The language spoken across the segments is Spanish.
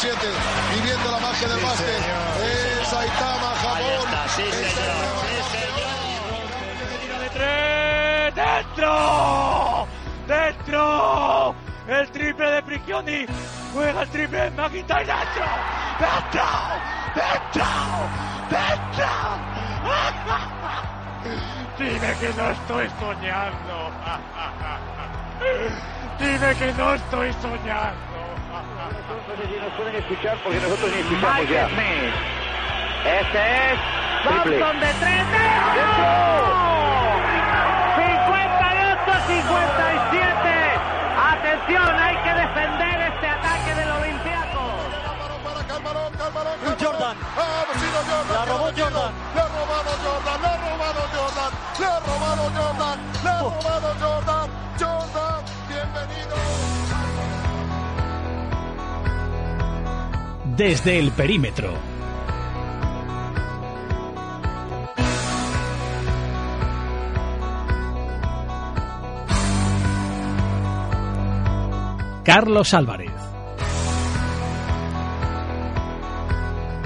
7047. Viviendo la magia del básquet. Es Saitama, Japón. sí, Es señor. de tres, dentro, dentro, el triple de Prigioni, juega el triple de McIntyre, dentro, dentro, dentro, dentro. Dime que no estoy soñando. Dime que no estoy soñando. Este es. Thompson de tres. ¡Dentro! 58-57. Atención, hay que defender este ataque del. Calmarón para. Jordan. Ah. La robó. Jordan. Le ha robado Jordan, le ha robado Jordan, le ha robado Jordan, le robado Jordan. Jordan, bienvenido. Desde el perímetro. Carlos Álvarez.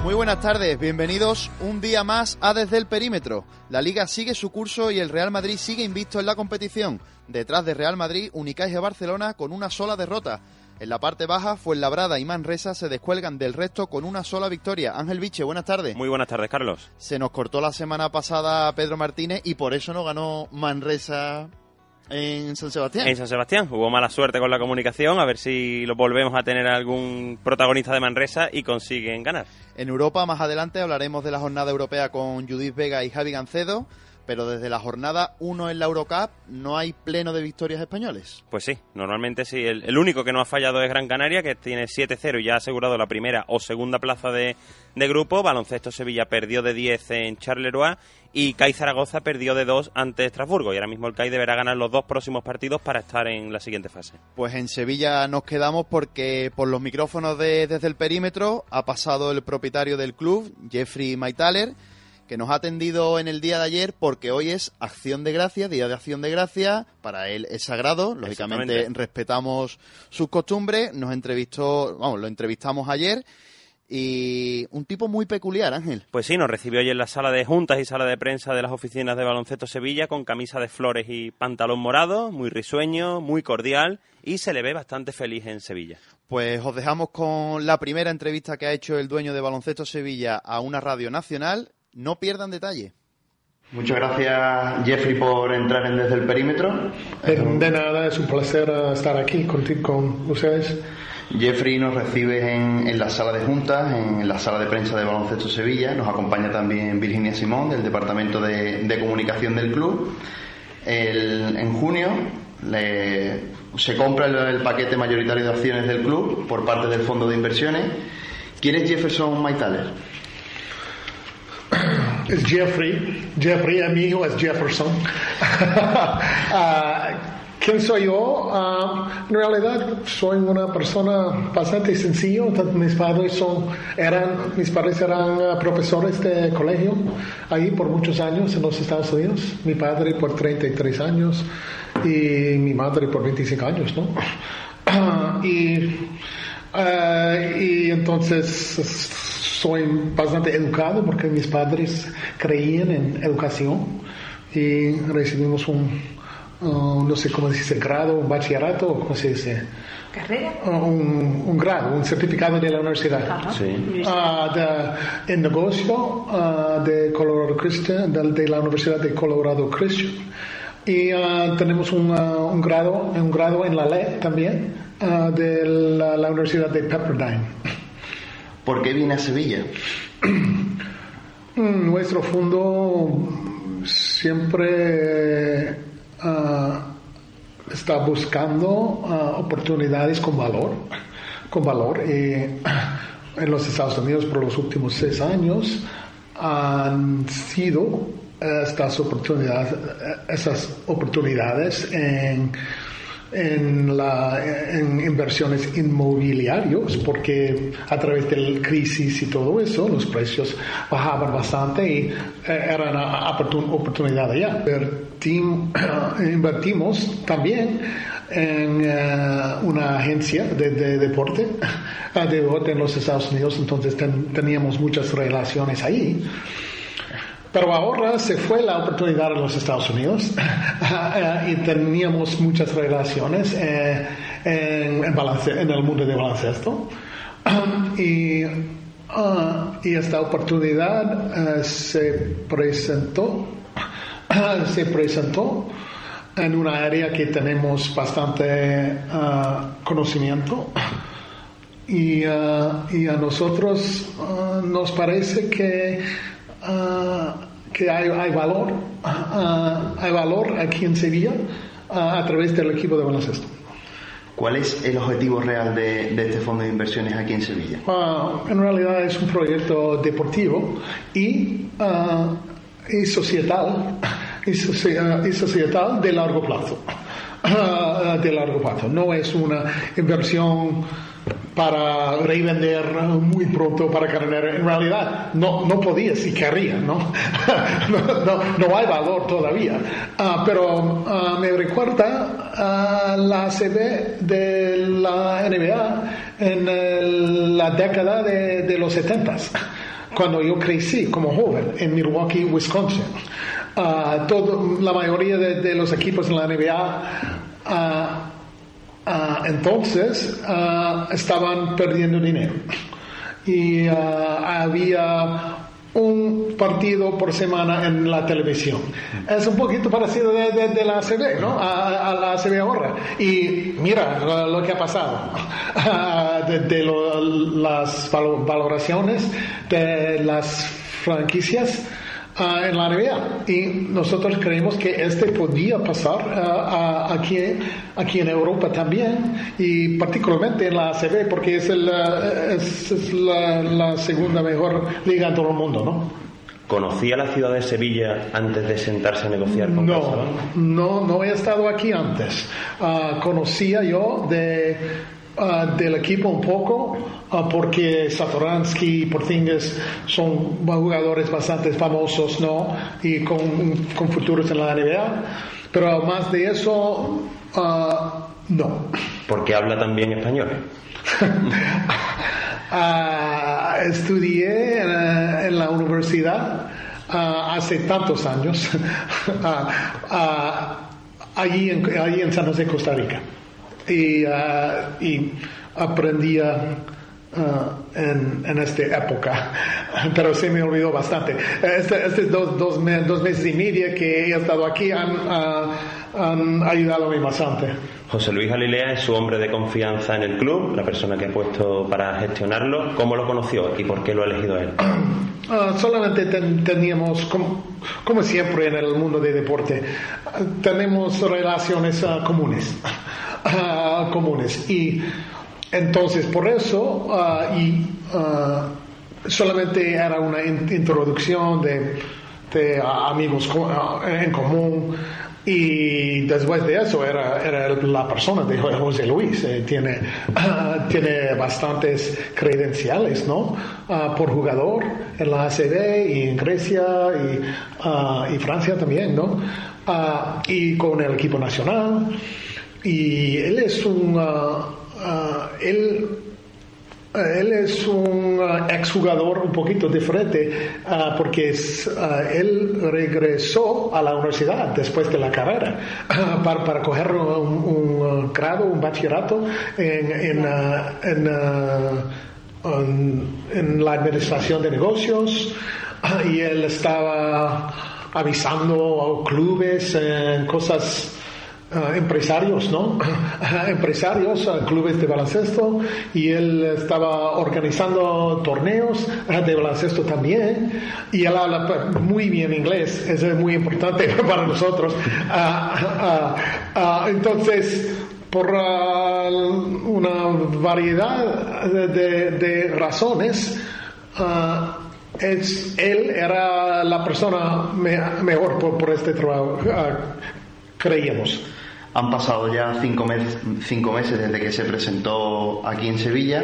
Muy buenas tardes, bienvenidos un día más a Desde el Perímetro. La liga sigue su curso y el Real Madrid sigue invicto en la competición. Detrás de Real Madrid, Unicaja Barcelona con una sola derrota. En la parte baja, Fuenlabrada y Manresa se descuelgan del resto con una sola victoria. Ángel Viche, buenas tardes. Muy buenas tardes, Carlos. Se nos cortó la semana pasada Pedro Martínez y por eso no ganó Manresa en San Sebastián. En San Sebastián hubo mala suerte con la comunicación, a ver si lo volvemos a tener algún protagonista de Manresa y consiguen ganar. En Europa, más adelante, hablaremos de la jornada europea con Judith Vega y Javi Gancedo, pero desde la jornada 1 en la Eurocup no hay pleno de victorias españoles. Pues sí, normalmente sí. El, el único que no ha fallado es Gran Canaria, que tiene 7-0 y ya ha asegurado la primera o segunda plaza de, de grupo. Baloncesto Sevilla perdió de 10 en Charleroi y CAI Zaragoza perdió de 2 ante Estrasburgo. Y ahora mismo el CAI deberá ganar los dos próximos partidos para estar en la siguiente fase. Pues en Sevilla nos quedamos porque por los micrófonos de Desde el Perímetro ha pasado el propietario del club, Jeffrey Maitaler, que nos ha atendido en el día de ayer porque hoy es Acción de Gracia, Día de Acción de Gracia, para él es sagrado, lógicamente respetamos sus costumbres, nos entrevistó, vamos, lo entrevistamos ayer y un tipo muy peculiar, Ángel. Pues sí, nos recibió hoy en la sala de juntas y sala de prensa de las oficinas de Baloncesto Sevilla con camisa de flores y pantalón morado, muy risueño, muy cordial y se le ve bastante feliz en Sevilla. Pues os dejamos con la primera entrevista que ha hecho el dueño de Baloncesto Sevilla a una radio nacional. No pierdan detalle. Muchas gracias, Jeffrey, por entrar en Desde el Perímetro. De, de nada, es un placer eh, estar aquí contigo, con ustedes. Jeffrey nos recibe en, en la sala de juntas, en la sala de prensa de Baloncesto Sevilla. Nos acompaña también Virginia Simón, del Departamento de, de Comunicación del club. El- en junio le- se compra el, el paquete mayoritario de acciones del club por parte del Fondo de Inversiones. ¿Quién es Jefferson Maitaler? Es Jeffrey. Jeffrey, mi hijo es Jefferson. Ah, ¿Quién soy yo? Ah, en realidad soy una persona bastante sencilla. Mis padres son, eran, mis padres eran ah, profesores de colegio ahí por muchos años en los Estados Unidos. Mi padre por 33 años y mi madre por 25 años, ¿no? Ah, y entonces soy bastante educado porque mis padres creían en educación y recibimos un, uh, no sé cómo se dice, grado, un bachillerato, ¿cómo se dice? ¿Carrera? Uh, un, un grado, un certificado de la universidad. Sí. Ah, de- en negocio de Colorado Christian, de, de la Universidad de Colorado Christian. Y tenemos un, un grado, un grado en la ley también de la, la Universidad de Pepperdine. ¿Por qué viene a Sevilla? Nuestro fondo siempre ah, está buscando ah, oportunidades con valor, con valor. Y en los Estados Unidos por los últimos seis años han sido estas oportunidades, esas oportunidades en en, la, en inversiones inmobiliarios porque a través de la crisis y todo eso los precios bajaban bastante y eh, era una oportunidad allá. invertimos también en eh, una agencia de, deporte, de deporte en los Estados Unidos, entonces teníamos muchas relaciones ahí. Pero ahora se fue la oportunidad en los Estados Unidos y teníamos muchas relaciones eh, en, el mundo de baloncesto. Y, ah, y esta oportunidad eh, se presentó, se presentó en una área que tenemos bastante ah, conocimiento. Y, ah, y, a nosotros nos parece que que hay, valor, hay valor aquí en Sevilla a través del equipo de baloncesto. ¿Cuál es el objetivo real de, este fondo de inversiones aquí en Sevilla? en realidad es un proyecto deportivo y, y societal, y, societal de largo plazo. de largo plazo. No es una inversión para revender muy pronto para cargar. En realidad, no, no podía si querría, ¿no? no, hay valor todavía. Ah, pero ah, me recuerda la ACB de la NBA en la década de, los 70 cuando yo crecí como joven en Milwaukee, Wisconsin. Ah, todo, la mayoría de, los equipos en la NBA Ah, entonces ah, estaban perdiendo dinero y ah, había un partido por semana en la televisión. Es un poquito parecido de, la ACB, ¿no? A, la ACB ahora. Y mira lo, que ha pasado. de, las valoraciones de las franquicias Ah, en la NBA. Y nosotros creemos que este podía pasar ah, aquí, aquí en Europa también, y particularmente en la ACB, porque es, es, la, segunda mejor liga en todo el mundo, ¿no? ¿Conocía la ciudad de Sevilla antes de sentarse a negociar con No, no, no he estado aquí antes. Conocía yo de Ah, del equipo un poco, uh, porque Satoransky y Porzingis son jugadores bastante famosos, ¿no? Y con, con futuros en la NBA. Pero más de eso, ah, no. Porque habla también español. estudié en, la universidad hace tantos años, allí, en, allí en San José, Costa Rica y, uh, y aprendía uh, en, en, esta época, pero se me olvidó bastante. Estos este dos, dos, dos, meses y medio que he estado aquí han, uh, han ayudado a mí bastante. José Luis Galilea es su hombre de confianza en el club, la persona que ha puesto para gestionarlo. ¿Cómo lo conoció y por qué lo ha elegido él? solamente teníamos, como, como, siempre en el mundo del deporte, tenemos relaciones comunes. Ah, comunes. Y entonces, por eso, uh, y uh, solamente era una introducción de, de amigos en común. Y después de eso era, era la persona de José Luis. Eh, tiene, tiene bastantes credenciales, ¿no? por jugador en la ACB y en Grecia y, y Francia también, ¿no? y con el equipo nacional y él es un uh, uh, él uh, él es un exjugador un poquito diferente porque él regresó a la universidad después de la carrera para, para coger un, grado, un bachillerato en, en, en, la administración de negocios. Y él estaba avisando a clubes, en cosas uh, empresarios, ¿no? empresarios, uh, clubes de baloncesto y él estaba organizando torneos de baloncesto también y él habla muy bien inglés, eso es muy importante para nosotros. entonces, por una variedad de, razones, es, él era la persona mejor por, este trabajo, creíamos. Han pasado ya cinco, cinco meses desde que se presentó aquí en Sevilla.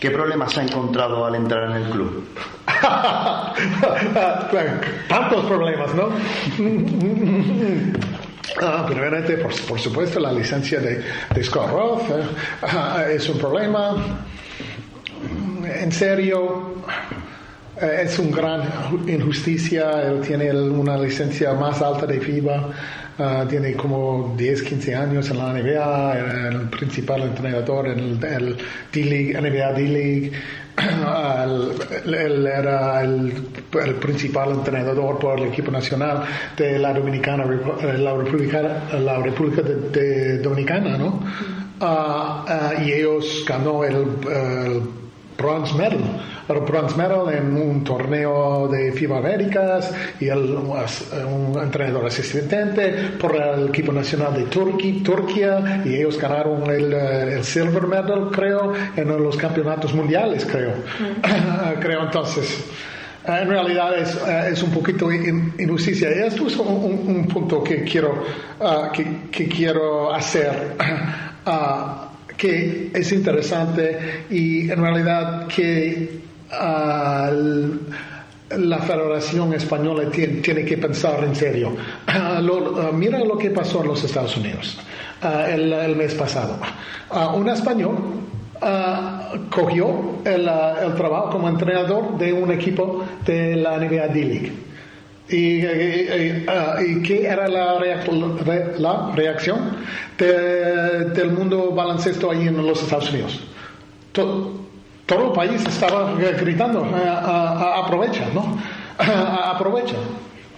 ¿Qué problemas ha encontrado al entrar en el club? Tantos problemas, ¿no? Ah, primeramente, por, por, supuesto, la licencia de, de Scott Roth eh, es un problema. En serio, es una gran injusticia. Él tiene una licencia más alta de FIBA. Ah, tiene como 10, 15 años en la NBA. Era el principal entrenador en el, D-League, NBA D-League. él era el, principal entrenador por el equipo nacional de la Dominicana, eh, la República, la República de, Dominicana, ¿no? Ah, ah, y ellos ganó el, el bronze medal el bronze medal en un torneo de FIBA Américas y el, un entrenador asistente por el equipo nacional de Turquía y ellos ganaron el, eh, el, silver medal creo en los campeonatos mundiales creo mm. creo entonces eh, en realidad es, eh, es, un poquito injusticia. Y esto es un, punto que quiero, que, que, quiero hacer, que es interesante y en realidad que la Federación Española tiene, que pensar en serio. Ah, ah, mira lo que pasó en los Estados Unidos ah, el, mes pasado. un español cogió el, trabajo como entrenador de un equipo de la NBA D-League. Y, qué era la, reacción del mundo baloncesto ahí en los Estados Unidos? todo el país estaba gritando, eh, aprovecha, ¿no? aprovecha.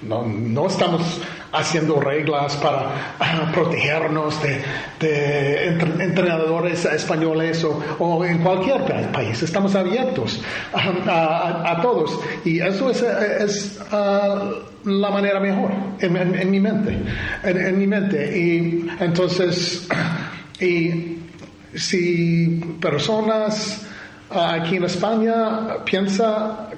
No, no, estamos haciendo reglas para protegernos de, entrenadores españoles o, en cualquier país. Estamos abiertos a, todos. Y eso es, ah, la manera mejor en, mi mente. En, mi mente. Y entonces, y si personas aquí en España piensa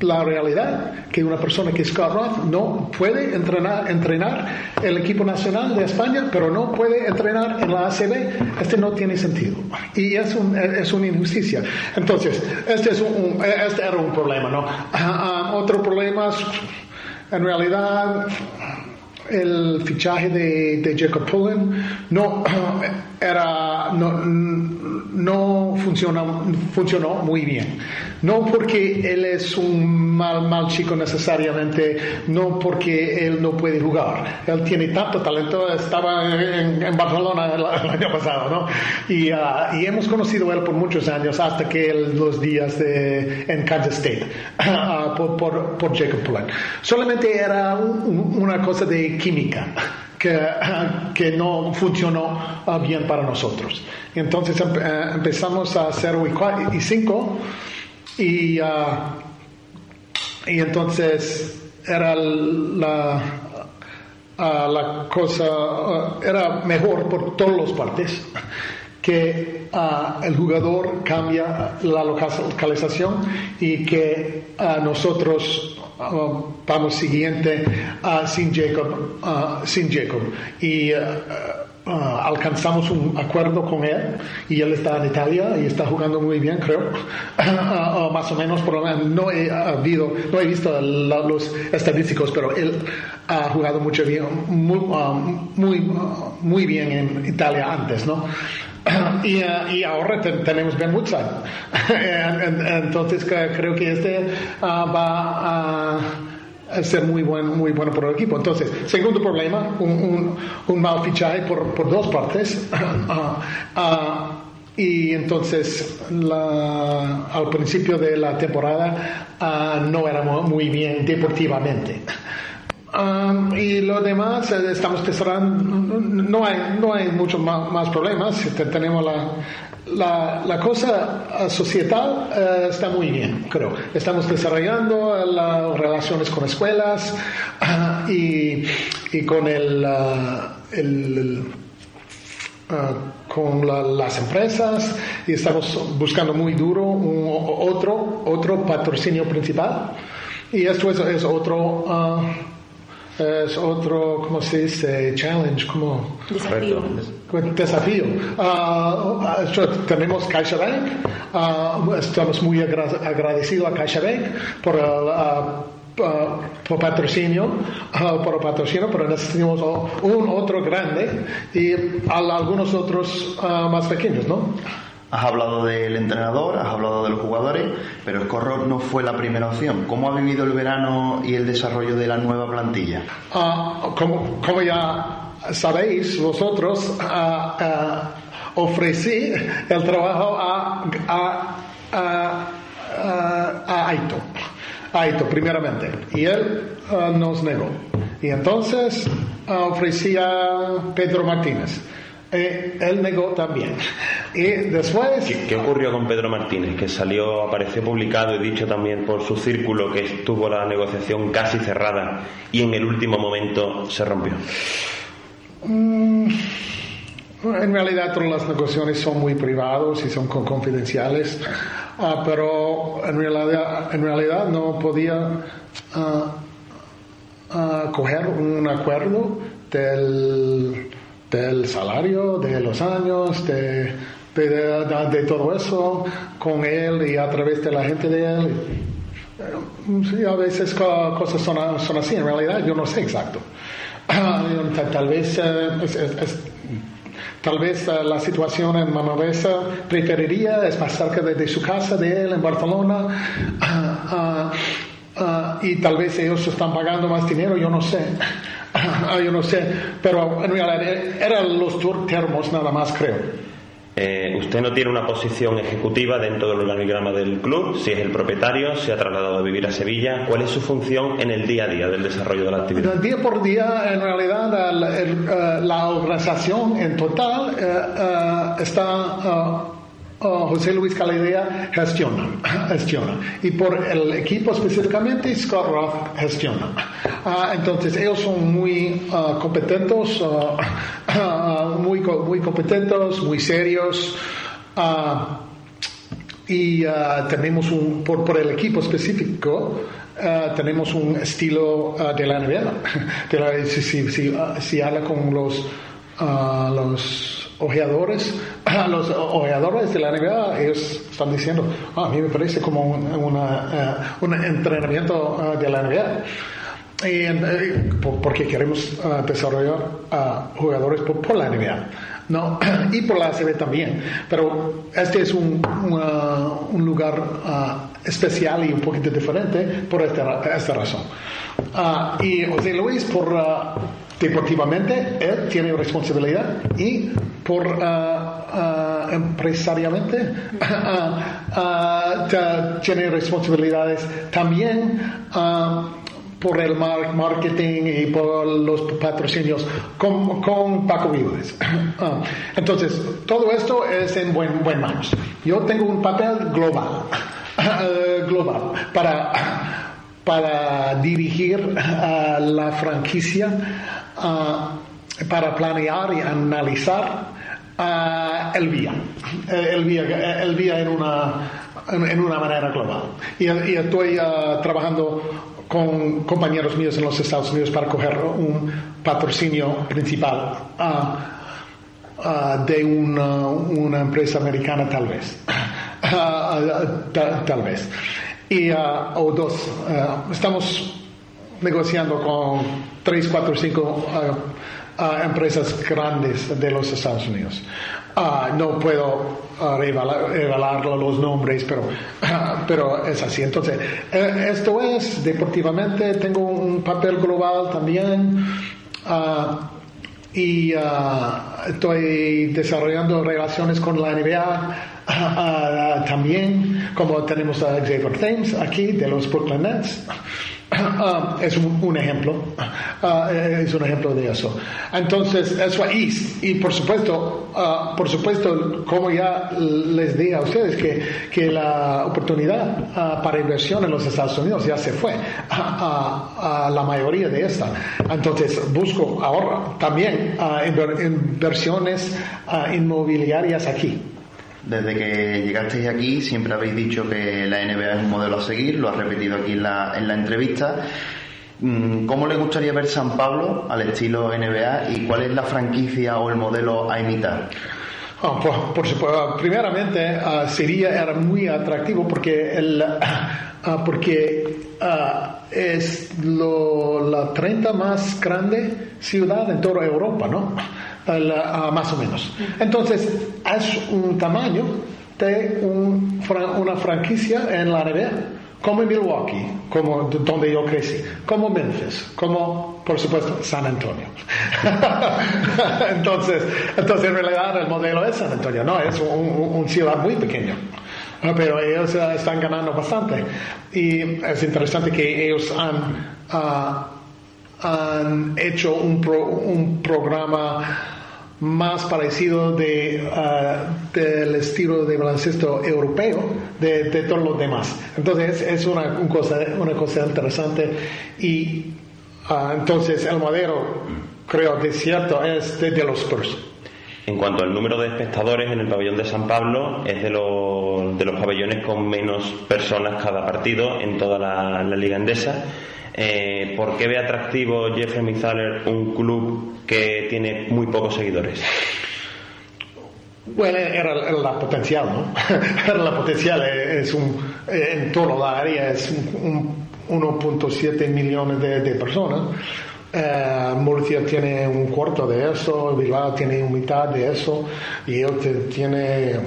la realidad que una persona que es Scott Roth no puede entrenar, entrenar el equipo nacional de España, pero no puede entrenar en la ACB. Este no tiene sentido. Y es, un, es una injusticia. Entonces, este, es un, este era un problema, ¿no? Ah, ah, otro problema, en realidad, el fichaje de, de Jacob Pullen no era no, no funcionó, funcionó muy bien. No porque él es un mal mal chico necesariamente no porque él no puede jugar. Él tiene tanto talento estaba en, Barcelona el, año pasado no y, uh, y, hemos conocido a él por muchos años hasta que él, los días de, en Kansas State uh, por, por, por, Jacob Pullen solamente era una cosa de química que, que, no funcionó ah, bien para nosotros. Entonces eh, empezamos a hacer y 5 y, ah, y entonces era la, ah, cosa, era mejor por todas las partes que el jugador cambia la localización y que nosotros vamos siguiente sin Jacob, sin Jacob. Y uh, uh, alcanzamos un acuerdo con él y él está en Italia y está jugando muy bien, creo. más o menos, por no he habido, no he visto los estadísticos, pero él ha jugado mucho bien, muy, muy, muy bien en Italia antes, ¿no? y, y, ahora tenemos Ben Woodside. Entonces creo que este ah, va a ser muy bueno, muy bueno por el equipo. Entonces, segundo problema, un, un, mal fichaje por, por dos partes. Ah, ah, y entonces al principio de la temporada no éramos muy bien deportivamente. Um, y lo demás, eh, estamos tesorando, no hay, no hay muchos más, más problemas. Te- Tenemos la, la, la cosa eh, societal eh, está muy bien, creo. Estamos desarrollando las relaciones con escuelas ah, y, y con el, ah, el- ah, con la- las empresas y estamos buscando muy duro un, otro otro patrocinio principal y esto es, es otro ah, es otro cómo se dice challenge como Desafío. desafío Ah, ah, esto- tenemos CaixaBank ah, estamos muy agra- agradecidos a CaixaBank por el ah, ah, por patrocinio, por el patrocinio, pero necesitamos un otro grande y al- algunos otros más pequeños, ¿no? Has hablado del entrenador, has hablado de los jugadores, pero Escorro no fue la primera opción. ¿Cómo ha vivido el verano y el desarrollo de la nueva plantilla? Ah, como, como ya sabéis vosotros, ah, ah, ofrecí el trabajo a, a, a, a- Aito, Aito primeramente, y él nos negó. Y entonces ofrecí a Pedro Martínez. Eh, él negó también. Y después... ¿Qué, qué ocurrió con Pedro Martínez? Que salió, apareció publicado y dicho también por su círculo que estuvo la negociación casi cerrada y en el último momento se rompió. Mm, En realidad todas las negociaciones son muy privados y son con- confidenciales, Ah, pero en realidad, en realidad no podía ah, ah, coger un acuerdo del, del salario, de los años, de, de, todo eso con él y a través de la gente de él. Sí, a veces co- cosas son, son así, en realidad yo no sé exacto. Tal, vez eh, tal vez eh, la situación en Manresa preferiría es más cerca de, su casa de él en Barcelona Ah, ah, ah, y tal vez ellos están pagando más dinero yo no sé yo no sé pero en realidad eran los tur- termos nada más creo Eh, usted no tiene una posición ejecutiva dentro del organigrama del club, si es el propietario, se ha trasladado a vivir a Sevilla. ¿Cuál es su función en el día a día del desarrollo de la actividad? Día por día, en realidad, el- el, eh, la organización en total eh, eh, está. Eh, José Luis Caladea gestiona, gestiona. Y por el equipo específicamente, Scott Roth gestiona. Ah, entonces, ellos son muy ah, competentes, ah, muy, muy competentes, muy serios. y tenemos un, por, por el equipo específico, tenemos un estilo de la NBA. De la- si, si, si, si habla con los, los ojeadores, los ojeadores de la NBA, ellos están diciendo, "Ah, a mí me parece como un, ah, un entrenamiento ah, de la NBA. Y, eh, por- porque queremos ah, desarrollar jugadores por, la NBA ¿no? y por la ACB también pero este es un, un lugar ah, especial y un poquito diferente por esta, esta razón Ah, y José Luis por ah, deportivamente él tiene responsabilidad y por ah, ah, empresariamente ah, ah, ta- tiene responsabilidades también ah, por el mar- marketing y por los patrocinios con, Paco Vives. Ah, Entonces, todo esto es en buen, buen manos. Yo tengo un papel global, eh, global, para, para dirigir la franquicia, ah, para planear y analizar vía, eh, el vía, el vía en una, en, una manera global. Y, y estoy ah, trabajando con compañeros míos en los Estados Unidos para coger un patrocinio principal ah, de una, una empresa americana tal vez. Ta- tal vez. Y, o dos. estamos negociando con tres, cuatro, cinco ah, empresas grandes de los Estados Unidos. Ah, no puedo ah, revelar, los nombres, pero, pero es así. Entonces, eh, esto es, deportivamente, tengo un papel global también. ah, y estoy desarrollando relaciones con la NBA también, como tenemos a Xavier Thames aquí de los Brooklyn Nets. Ah, es un, ejemplo, Ah, es un ejemplo de eso. Entonces, eso es, y por supuesto, ah, por supuesto, como ya les di a ustedes, que, que la oportunidad para inversión en los Estados Unidos ya se fue a, la mayoría de esta. Entonces, busco ahora también inver- inversiones inmobiliarias aquí. Desde que llegasteis aquí siempre habéis dicho que la NBA es un modelo a seguir, lo has repetido aquí en la, en la entrevista. Mm, ¿Cómo le gustaría ver San Pablo al estilo NBA y cuál es la franquicia o el modelo a imitar? Ah, por, por supuesto, primeramente ah, sería era muy atractivo porque el, ah, porque es lo, la 30 más grande ciudad en toda Europa, ¿no? Más o menos. Entonces es un tamaño de un una franquicia en la NBA, como en Milwaukee, como donde yo crecí, como Memphis, como por supuesto San Antonio. entonces, entonces en realidad el modelo es San Antonio, no es un, ciudad muy pequeño. Pero ellos eh, están ganando bastante. Y es interesante que ellos han, ah, han hecho un programa más parecido de, ah, del estilo de baloncesto europeo de, de todos los demás. Entonces es una, un cosa, una cosa interesante y ah, entonces el modelo, creo que es cierto, es de, de los Spurs. En cuanto al número de espectadores en el pabellón de San Pablo, es de los, de los pabellones con menos personas cada partido en toda la, la liga endesa. Eh, ¿Por qué ve atractivo Jeffrey Mizaler un club que tiene muy pocos seguidores? Bueno, era, la potencial, ¿no? Era la potencial, eh, es un, eh, en toda la área es un, un 1.7 millones de personas. Eh, Murcia tiene un cuarto de eso, Bilbao tiene mitad de eso, y él tiene,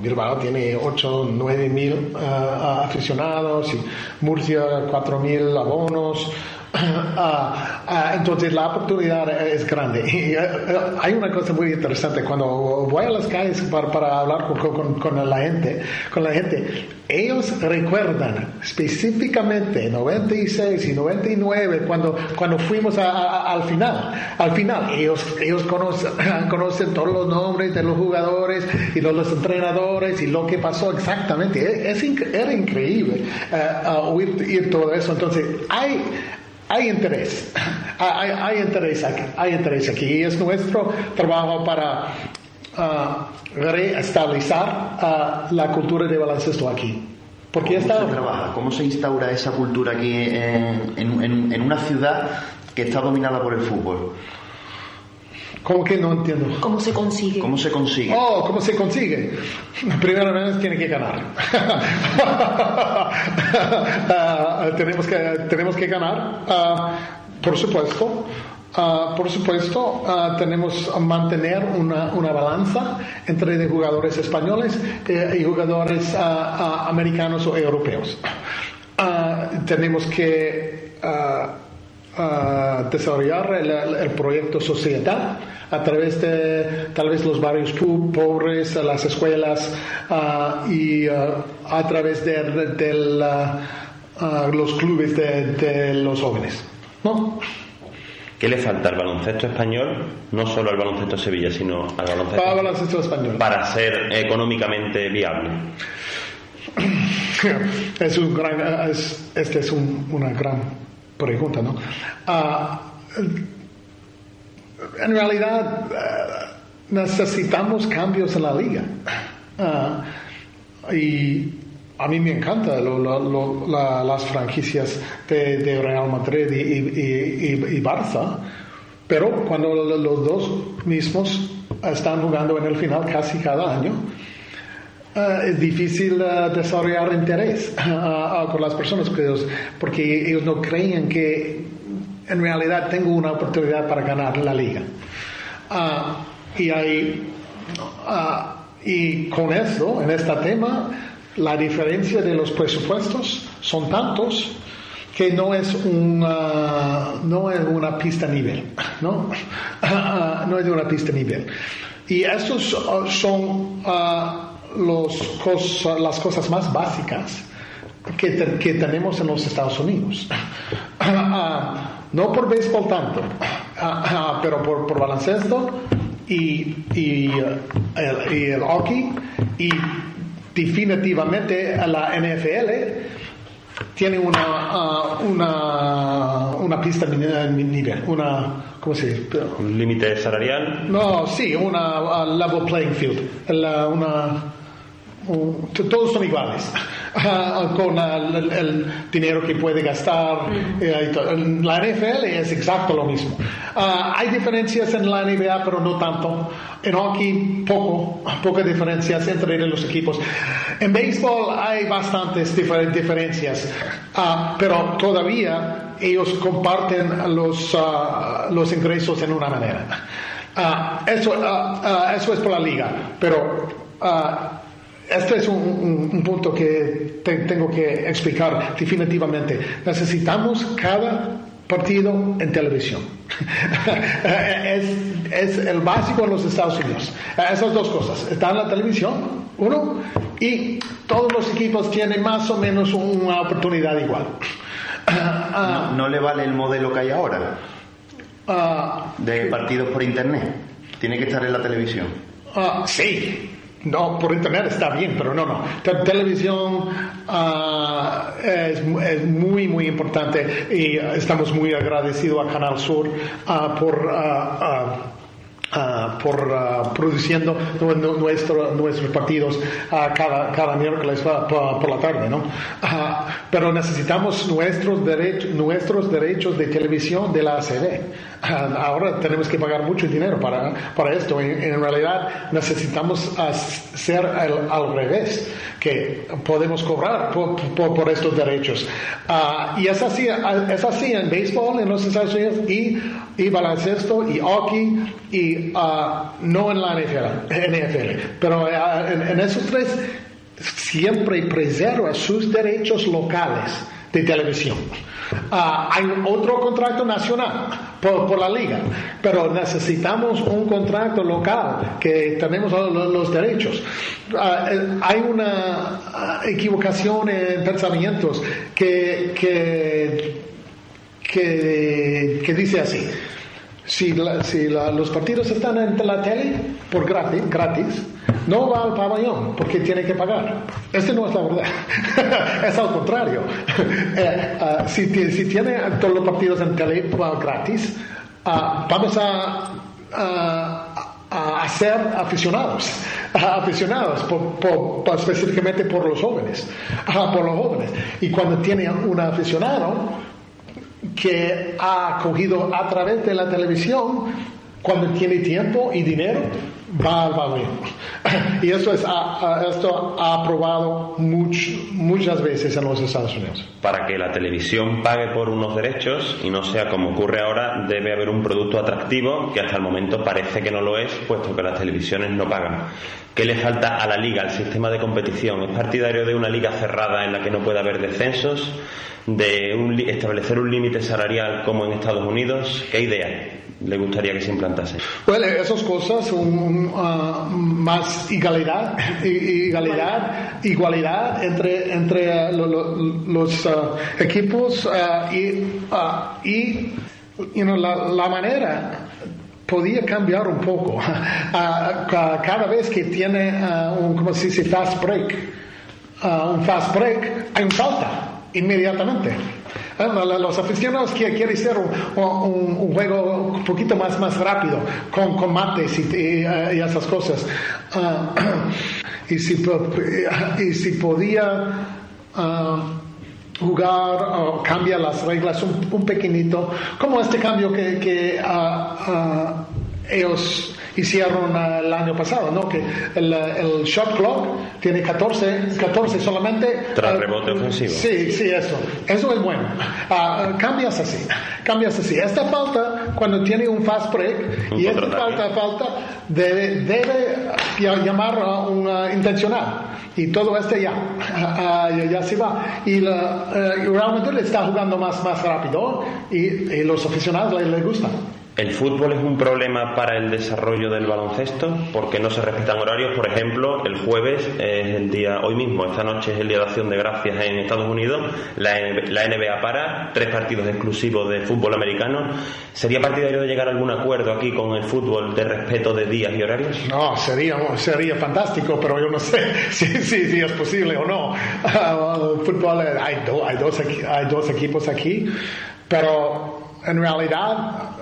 Bilbao tiene 8, 9 mil eh, aficionados, y Murcia 4 mil abonos. Ah, ah, entonces la oportunidad es grande. Y, eh, hay una cosa muy interesante cuando voy a las calles para, para hablar con, con- con la gente, con la gente, ellos recuerdan específicamente 96 y 99 cuando, cuando fuimos a- a- al final. Al final ellos, ellos conocen, conocen todos los nombres de los jugadores y de los entrenadores y lo que pasó exactamente. Es, es inc- era increíble eh, ah, oír, oír todo eso. Entonces hay hay interés, hay, hay interés aquí, hay interés aquí y es nuestro trabajo para ah, reestabilizar ah, la cultura de baloncesto aquí. Porque ¿Cómo está se trabaja? ¿Cómo se instaura esa cultura aquí en, en- en- en una ciudad que está dominada por el fútbol? ¿Cómo que no entiendo? ¿Cómo se consigue? ¿Cómo se consigue? Oh, ¿cómo se consigue? Primero vez tiene que ganar. Ah, tenemos, que, tenemos que ganar, ah, por supuesto. Ah, por supuesto, tenemos que mantener una, una balanza entre de jugadores españoles eh, y jugadores americanos o europeos. Tenemos que a desarrollar el, el proyecto sociedad a través de tal vez los barrios pobres, las escuelas ah, y ah, a través de, de- del, ah, ah, los clubes de, de los jóvenes. ¿no? ¿Qué le falta al baloncesto español, no solo al baloncesto de Sevilla, sino al baloncesto, español. para ser económicamente viable? es un gran, es, esta es un- una gran pregunta, ¿no? Ah, en realidad ah, necesitamos cambios en la liga. Ah, y a mí me encanta lo- lo- lo- la- las franquicias de, Real Madrid y, y- y- Barça, pero cuando lo- los dos mismos están jugando en el final casi cada año, Ah, es difícil ah, desarrollar interés ah, ah, con las personas porque ellos, no creen que en realidad tengo una oportunidad para ganar la liga. Y, hay, y con eso, en este tema, la diferencia de los presupuestos son tantos que no es una, no es una pista nivel, ¿no? No es una pista nivel. Y estos son los cosas, las cosas más básicas que, que tenemos en los Estados Unidos. Ah, no por béisbol tanto, ah, pero por, por baloncesto y, y, el, y el hockey y definitivamente la NFL tiene una, una, una pista nivel, una, ¿cómo se dice? ¿Un límite salarial? No, sí, una level playing field, una todos son iguales con el, dinero que puede gastar. Eh, la NFL es exacto lo mismo. Ah, hay diferencias en la NBA, pero no tanto. En hockey, poco, pocas diferencias entre los equipos. En béisbol hay bastantes diferencias, ah, pero todavía ellos comparten los, ah, los ingresos en una manera. eso, eso es por la liga, pero este es un, punto que tengo que explicar definitivamente. Necesitamos cada partido en televisión. es, el básico en los Estados Unidos. Esas dos cosas. Está en la televisión, uno, y todos los equipos tienen más o menos una oportunidad igual. no, le vale el modelo que hay ahora ah, de partidos por internet. Tiene que estar en la televisión. Ah, sí, no, por internet está bien, pero no, no. televisión ah, es, muy, muy importante y estamos muy agradecidos a Canal Sur uh, por ah, Uh, por uh, produciendo nuestro, nuestros partidos uh, cada, cada miércoles por, la tarde, ¿no? pero necesitamos nuestros, derechos nuestros derechos de televisión de la ACB. ahora tenemos que pagar mucho dinero para, para esto. En, realidad necesitamos hacer al revés, que podemos cobrar por, por, estos derechos. y es así, es así en béisbol en los Estados Unidos y, y baloncesto y hockey y Ah, no en la NFL, pero ah, en, esos tres siempre preserva sus derechos locales de televisión. Ah, hay otro contrato nacional por, la liga, pero necesitamos un contrato local que tenemos los, derechos. Eh, hay una equivocación en pensamientos que, que, que dice así si, los partidos están en la tele por gratis, gratis, no va al pabellón porque tiene que pagar. Este no es la verdad. es al contrario. Eh, ah, si, si, tiene todos los partidos en tele gratis, ah, vamos a, a, ser aficionados, aficionados específicamente por los jóvenes, por los jóvenes. Y cuando tiene un aficionado, que ha cogido a través de la televisión, cuando tiene tiempo y dinero, va al. Y esto, es, esto ha aprobado muchas veces en los Estados Unidos. Para que la televisión pague por unos derechos y no sea como ocurre ahora, debe haber un producto atractivo que hasta el momento parece que no lo es, puesto que las televisiones no pagan. ¿Qué le falta a la liga, al sistema de competición? ¿Es partidario de una liga cerrada en la que no pueda haber descensos? ¿De establecer un límite salarial como en Estados Unidos? ¿Qué idea le gustaría que se implantase? Bueno, esas cosas son uh, más igualdad, igualdad, igualdad entre, entre uh, los uh, equipos y, y la, la manera podía cambiar un poco. cada vez que tiene un, como se dice, fast break, un fast break, hay un falta inmediatamente. Los aficionados que quieren hacer un, juego un poquito más, más rápido, con, con mates y, y, esas cosas. Ah, y, si, y si podía ah, jugar o cambiar las reglas un, un, pequeñito, como este cambio que, que ah, ellos hicieron el año pasado, ¿no? Que el, el shot clock tiene 14, 14 solamente. Tras uh, rebote ofensivo. Sí, sí, eso. Eso es bueno. Uh, cambias así. Cambias así. Esta falta, cuando tiene un fast break, y esta falta, falta, debe, debe llamar a un intencional. Y todo este ya, uh, ya, se va. Y la, realmente le está jugando más, más rápido y, y los aficionados les, les gustan. ¿El fútbol es un problema para el desarrollo del baloncesto? Porque no se respetan horarios. Por ejemplo, el jueves es el día, hoy mismo, esta noche es el día de acción de gracias en Estados Unidos. La, NBA para, tres partidos exclusivos de fútbol americano. ¿Sería partidario de llegar a algún acuerdo aquí con el fútbol de respeto de días y horarios? No, sería, sería fantástico, pero yo no sé si, es posible o no. Fútbol, hay, hay, dos, hay dos equipos aquí, pero en realidad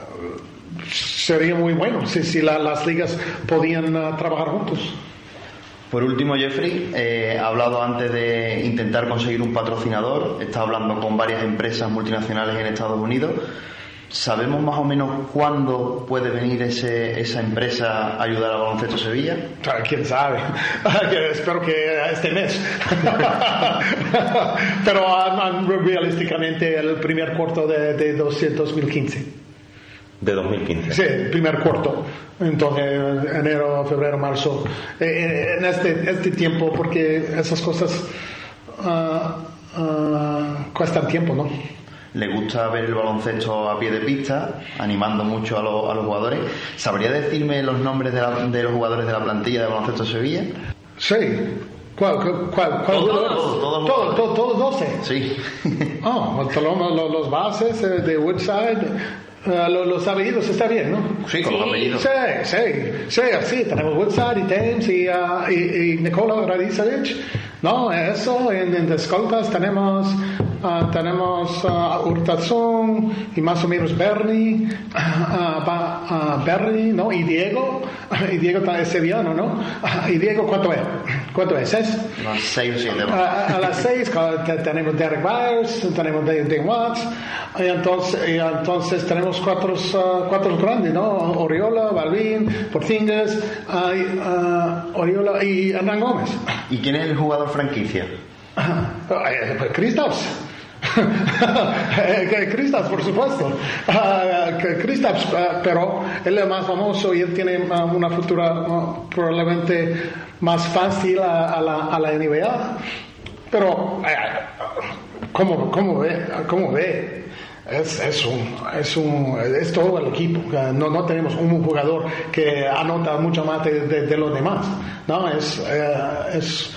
sería muy bueno si, si las ligas podían uh, trabajar juntos. Por último, Jeffrey, eh, ha hablado antes de intentar conseguir un patrocinador, está hablando con varias empresas multinacionales en Estados Unidos. ¿Sabemos más o menos cuándo puede venir ese, esa empresa a ayudar a Baloncesto Sevilla? ¿Quién sabe? Espero que este mes. Pero realísticamente el primer cuarto de, de 2015 de 2015. Sí, primer cuarto. Entonces, enero, febrero, marzo. Eh, eh, en este, este tiempo, porque esas cosas uh, uh, cuestan tiempo, ¿no? Le gusta ver el baloncesto a pie de pista, animando mucho a, a los jugadores. ¿Sabría decirme los nombres de, de, los jugadores de la plantilla de baloncesto Sevilla? Sí. ¿Cuál? ¿Cuál? cuál, todos, todos, todos, todos, 12. Sí. Oh, los, los bases eh, de Woodside, Uh, los, los, apellidos está bien, ¿no? Sí, con los apellidos. Sí, sí, sí, sí, tenemos Woodside y Thames y, uh, y, y Nicola Radicevich, ¿no? Eso, en, en escoltas tenemos, uh, tenemos uh, y más o menos Bernie, Bernie, ¿no? Y Diego, y Diego es sevillano, ¿no? y Diego, ¿cuánto es? ¿Cuánto es? ¿Es? Las seis o siete. a las seis tenemos Derek Byers, tenemos Dave Watts, y entonces, y entonces tenemos cuatro, uh, cuatro grandes, ¿no? Oriola, Balvin, Portingas, uh, Oriola y Hernán Gómez. ¿Y quién es el jugador franquicia? Uh, Kristaps. Kristaps, por supuesto. Uh, uh, pero él es más famoso y él tiene uh, una futura probablemente más fácil a, la, a la NBA. Pero, ¿cómo, cómo ve? ¿Cómo ve? Es, es, un, es, un, es todo el equipo. No, no tenemos un jugador que anota mucho más de, de, los demás. No, es, eh, es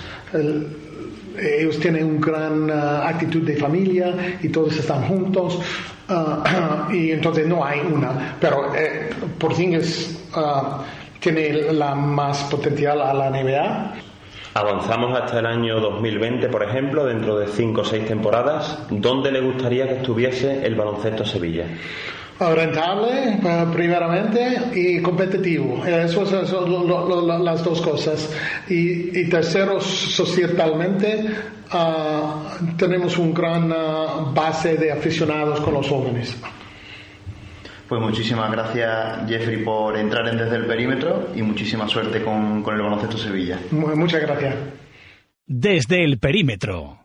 ellos tienen una gran eh, actitud de familia y todos están juntos. Uh, y entonces no hay una. Pero eh, por fin es, tiene la más potencial a la NBA Avanzamos hasta el año 2020, por ejemplo, dentro de cinco o seis temporadas. ¿Dónde le gustaría que estuviese el baloncesto Sevilla? Rentable, eh, primeramente, y competitivo. Eso son las dos cosas. Y, tercero, socialmente, ah, tenemos una gran ah, base de aficionados con los jóvenes. Pues muchísimas gracias Jeffrey por entrar en desde el perímetro y muchísima suerte con, con el baloncesto Sevilla. Muchas gracias. Desde el perímetro.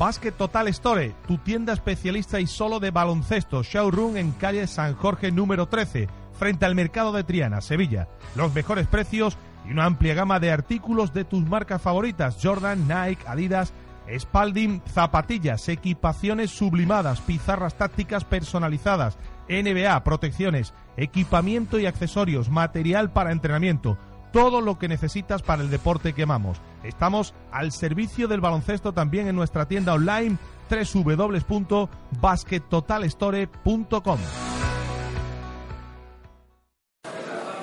Basket Total Store, tu tienda especialista y solo de baloncesto, showroom en calle San Jorge número 13, frente al mercado de Triana, Sevilla. Los mejores precios y una amplia gama de artículos de tus marcas favoritas, Jordan, Nike, Adidas, Spalding, zapatillas, equipaciones sublimadas, pizarras tácticas personalizadas, NBA, protecciones, equipamiento y accesorios, material para entrenamiento, todo lo que necesitas para el deporte que amamos. Estamos al servicio del baloncesto también en nuestra tienda online www.baskettotalstore.com.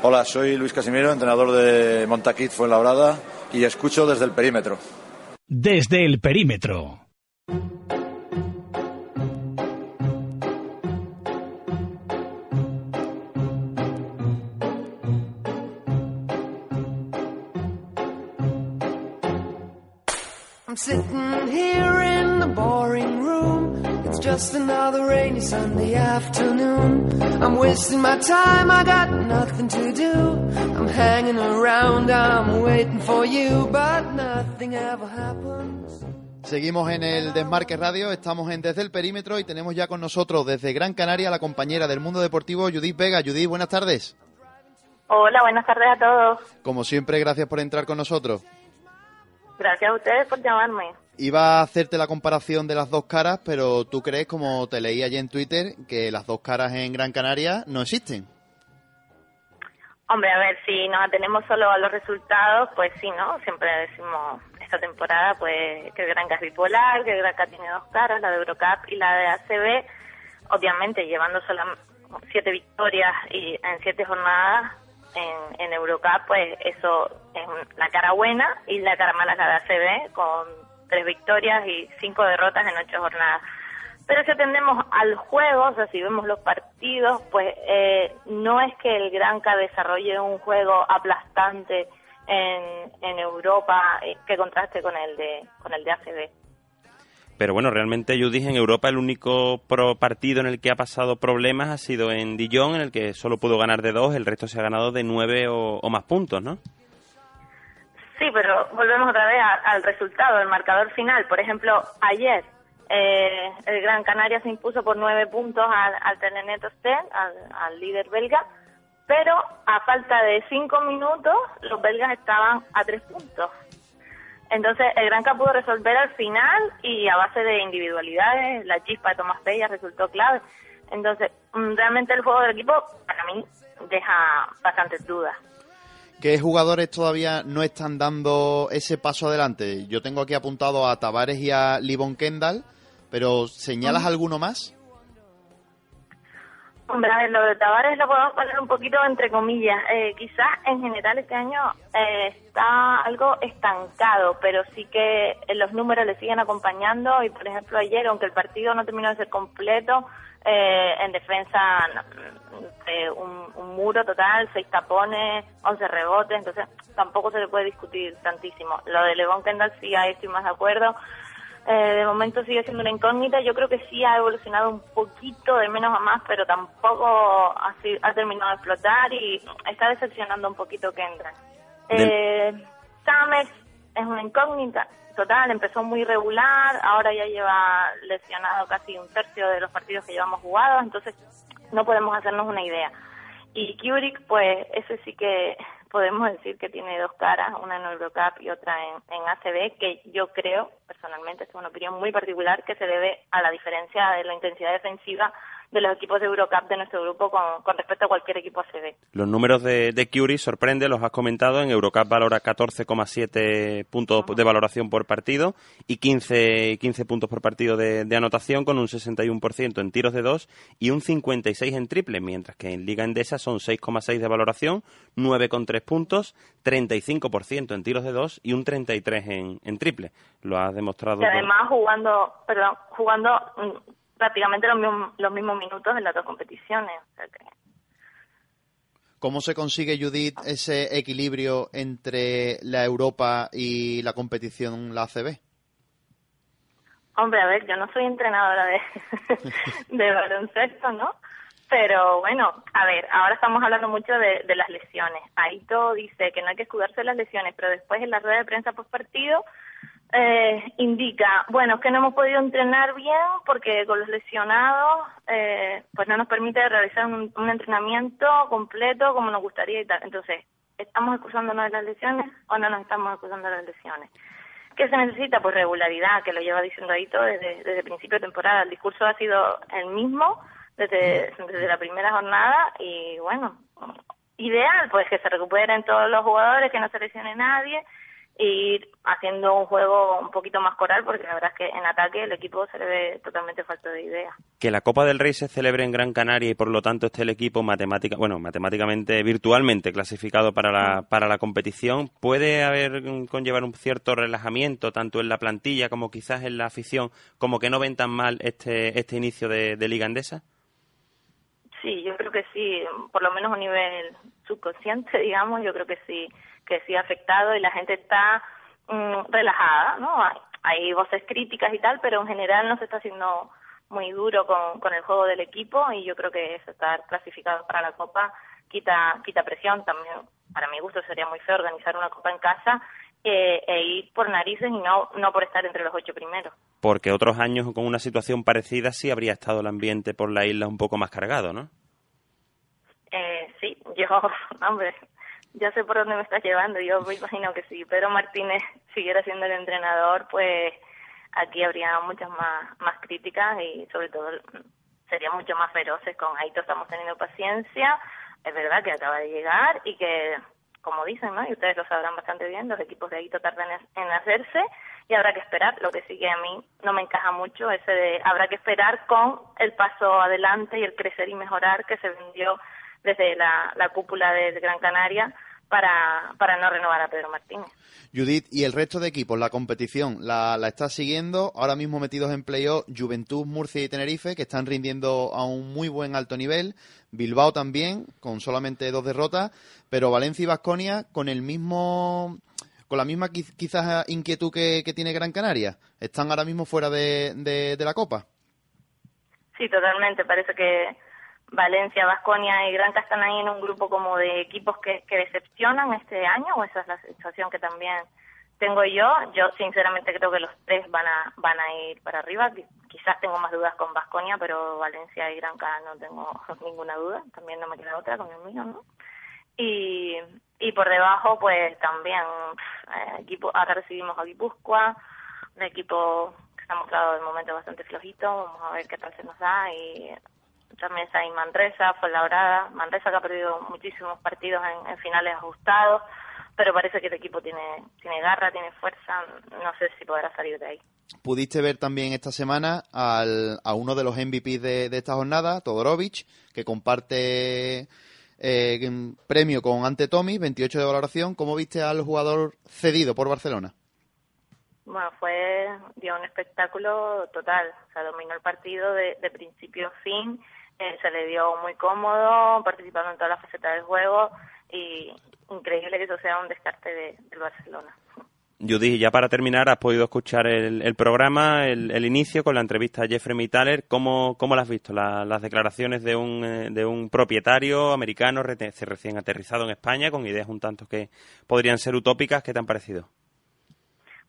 Hola, soy Luis Casimiro, entrenador de Montaquit Fuenlabrada y escucho desde el perímetro. Desde el perímetro. Sitting here in the boring room. It's just another rainy Sunday afternoon. I'm wasting my time, I got nothing to do. I'm hanging around, I'm waiting for you, but nothing ever happens. Seguimos en el Desmarque Radio, estamos en Desde el Perímetro y tenemos ya con nosotros desde Gran Canaria la compañera del mundo deportivo Judith Vega. Judith, buenas tardes. Hola, buenas tardes a todos. Como siempre, gracias por entrar con nosotros. Gracias a ustedes por llamarme. Iba a hacerte la comparación de las dos caras, pero tú crees, como te leí ayer en Twitter, que las dos caras en Gran Canaria no existen. Hombre, a ver, si nos atenemos solo a los resultados, pues sí, ¿no? Siempre decimos esta temporada, pues que el Granca es bipolar, que el Granca tiene dos caras, la de Eurocup y la de ACB. Obviamente, llevando solo siete victorias y en siete jornadas en, en Eurocup, pues eso es la cara buena y la cara mala es la de ACB, con tres victorias y cinco derrotas en ocho jornadas. Pero si atendemos al juego, o sea, si vemos los partidos, pues eh, no es que el Granca desarrolle un juego aplastante en, en Europa eh, que contraste con el de con el de ACB. Pero bueno, realmente yo dije en Europa el único pro partido en el que ha pasado problemas ha sido en Dijon, en el que solo pudo ganar de dos, el resto se ha ganado de nueve o, más puntos, ¿no? Sí, pero volvemos otra vez a- al resultado, el marcador final. Por ejemplo, ayer eh, el Gran Canaria se impuso por nueve puntos al, al Telenet Osten, al líder belga, pero a falta de cinco minutos los belgas estaban a tres puntos. Entonces el Granca pudo resolver al final y a base de individualidades, la chispa de Tomás Bella resultó clave. Entonces, mm, realmente el juego del equipo, para mí, deja bastantes dudas. ¿Qué jugadores todavía no están dando ese paso adelante? Yo tengo aquí apuntado a Tavares y a Livon Kendall, pero ¿señalas alguno más? Hombre, a lo de Tavares lo podemos poner un poquito entre comillas. Eh, quizás en general este año eh, está algo estancado, pero sí que los números le siguen acompañando y, por ejemplo, ayer, aunque el partido no terminó de ser completo, eh, en defensa eh, un, un muro total, seis tapones, 11 rebotes, entonces tampoco se le puede discutir tantísimo. Lo de Levon Kendall sí, ahí estoy más de acuerdo. Eh, de momento sigue siendo una incógnita. Yo creo que sí ha evolucionado un poquito de menos a más, pero tampoco ha, ha terminado de explotar y está decepcionando un poquito Kendra. Eh, Summers es una incógnita total, empezó muy regular, ahora ya lleva lesionado casi un tercio de los partidos que llevamos jugados, entonces no podemos hacernos una idea. Y Kurik, pues ese sí que podemos decir que tiene dos caras, una en Eurocup y otra en, en ACB, que yo creo, personalmente, es una opinión muy particular, que se debe a la diferencia de la intensidad defensiva de los equipos de Eurocup de nuestro grupo con, con respecto a cualquier equipo ACB. Los números de, de Curie sorprende, los has comentado. En Eurocup valora 14,7 puntos de valoración por partido y 15, 15 puntos por partido de, de anotación, con un 61% en tiros de dos y un 56 en triple, mientras que en Liga Endesa son 6,6 de valoración, 9,3 puntos, 35% en tiros de dos y un 33 en, en triple. Lo has demostrado. Y además jugando, perdón, jugando mm, prácticamente los mismos, los mismos minutos en las dos competiciones. O sea que ¿Cómo se consigue, Judith, ese equilibrio entre la Europa y la competición, la ACB? Hombre, a ver, yo no soy entrenadora de, de baloncesto, ¿no? Pero bueno, a ver, ahora estamos hablando mucho de, de las lesiones. Aito dice que no hay que escudarse de las lesiones, pero después en la rueda de prensa post partido eh, indica, bueno, que no hemos podido entrenar bien porque con los lesionados eh, pues no nos permite realizar un, un entrenamiento completo como nos gustaría y tal. Entonces, ¿estamos excusándonos de las lesiones o no nos estamos excusando de las lesiones? ¿Qué se necesita? Pues regularidad, que lo lleva diciendo Aito desde, desde el principio de temporada. El discurso ha sido el mismo desde, desde la primera jornada y bueno, ideal pues que se recuperen todos los jugadores, que no se lesione nadie y ir haciendo un juego un poquito más coral porque la verdad es que en ataque el equipo se le ve totalmente falto de idea. que la Copa del Rey se celebre en Gran Canaria y por lo tanto esté el equipo matemática, bueno, matemáticamente, virtualmente clasificado para la, para la competición, puede haber mm, conllevar un cierto relajamiento tanto en la plantilla como quizás en la afición, como que no ven tan mal este, este inicio de, de Liga Endesa. Sí, yo creo que sí, por lo menos a nivel subconsciente, digamos, yo creo que sí, que sí ha afectado y la gente está mm, relajada, ¿no? Hay, hay voces críticas y tal, pero en general no se está haciendo muy duro con, con el juego del equipo y yo creo que eso, estar clasificado para la Copa quita quita presión también. Para mi gusto sería muy feo organizar una Copa en casa eh, e ir por narices y no no por estar entre los ocho primeros. Porque otros años con una situación parecida sí habría estado el ambiente por la isla un poco más cargado, ¿no? Eh, sí, yo, hombre, ya sé por dónde me estás llevando, yo me imagino que si Pedro Martínez siguiera siendo el entrenador, pues aquí habría muchas más, más críticas y sobre todo serían mucho más feroces con Aito estamos teniendo paciencia, es verdad que acaba de llegar y que como dicen, ¿no? Y ustedes lo sabrán bastante bien, los equipos de Aito tardan en hacerse y habrá que esperar. Lo que sí que a mí no me encaja mucho ese de habrá que esperar con el paso adelante y el crecer y mejorar que se vendió desde la, la cúpula de Gran Canaria para, para no renovar a Pedro Martínez. Judith, ¿y el resto de equipos, la competición, la, la estás siguiendo? Ahora mismo metidos en playoff, Juventud, Murcia y Tenerife, que están rindiendo a un muy buen alto nivel. Bilbao también, con solamente dos derrotas. Pero Valencia y Vasconia con el mismo con la misma quizás inquietud que, que, tiene Gran Canaria. ¿Están ahora mismo fuera de, de, de la Copa? Sí, totalmente. Parece que Valencia, Vasconia y Granca están ahí en un grupo como de equipos que, que decepcionan este año, o esa es la sensación que también tengo yo. Yo sinceramente creo que los tres van a van a ir para arriba. Quizás tengo más dudas con Vasconia, pero Valencia y Granca no tengo ninguna duda. También no me queda otra con el mío, ¿no? Y, y por debajo, pues también eh, equipo. Ahora recibimos a Guipúzcoa, un equipo que se ha mostrado de momento bastante flojito. Vamos a ver qué tal se nos da y también está ahí Manresa, Fuenlabrada, Manresa que ha perdido muchísimos partidos en, finales ajustados, pero parece que el equipo tiene, tiene garra, tiene fuerza, no sé si podrá salir de ahí. Pudiste ver también esta semana al, a uno de los MVP de, de esta jornada, Todorovic, que comparte eh, premio con Ante Tommy, 28 de valoración. ¿Cómo viste al jugador cedido por Barcelona? Bueno, fue dio un espectáculo total, o sea, dominó el partido de, de principio a fin eh, se le dio muy cómodo, participando en todas las facetas del juego y increíble que eso sea un descarte de, del Barcelona. Judy, ya para terminar, has podido escuchar el, programa, el, inicio con la entrevista a Jeffrey Mittaler. ¿Cómo, cómo las has visto? las declaraciones de un, eh, de un propietario americano recién aterrizado en España con ideas un tanto que podrían ser utópicas. ¿Qué te han parecido?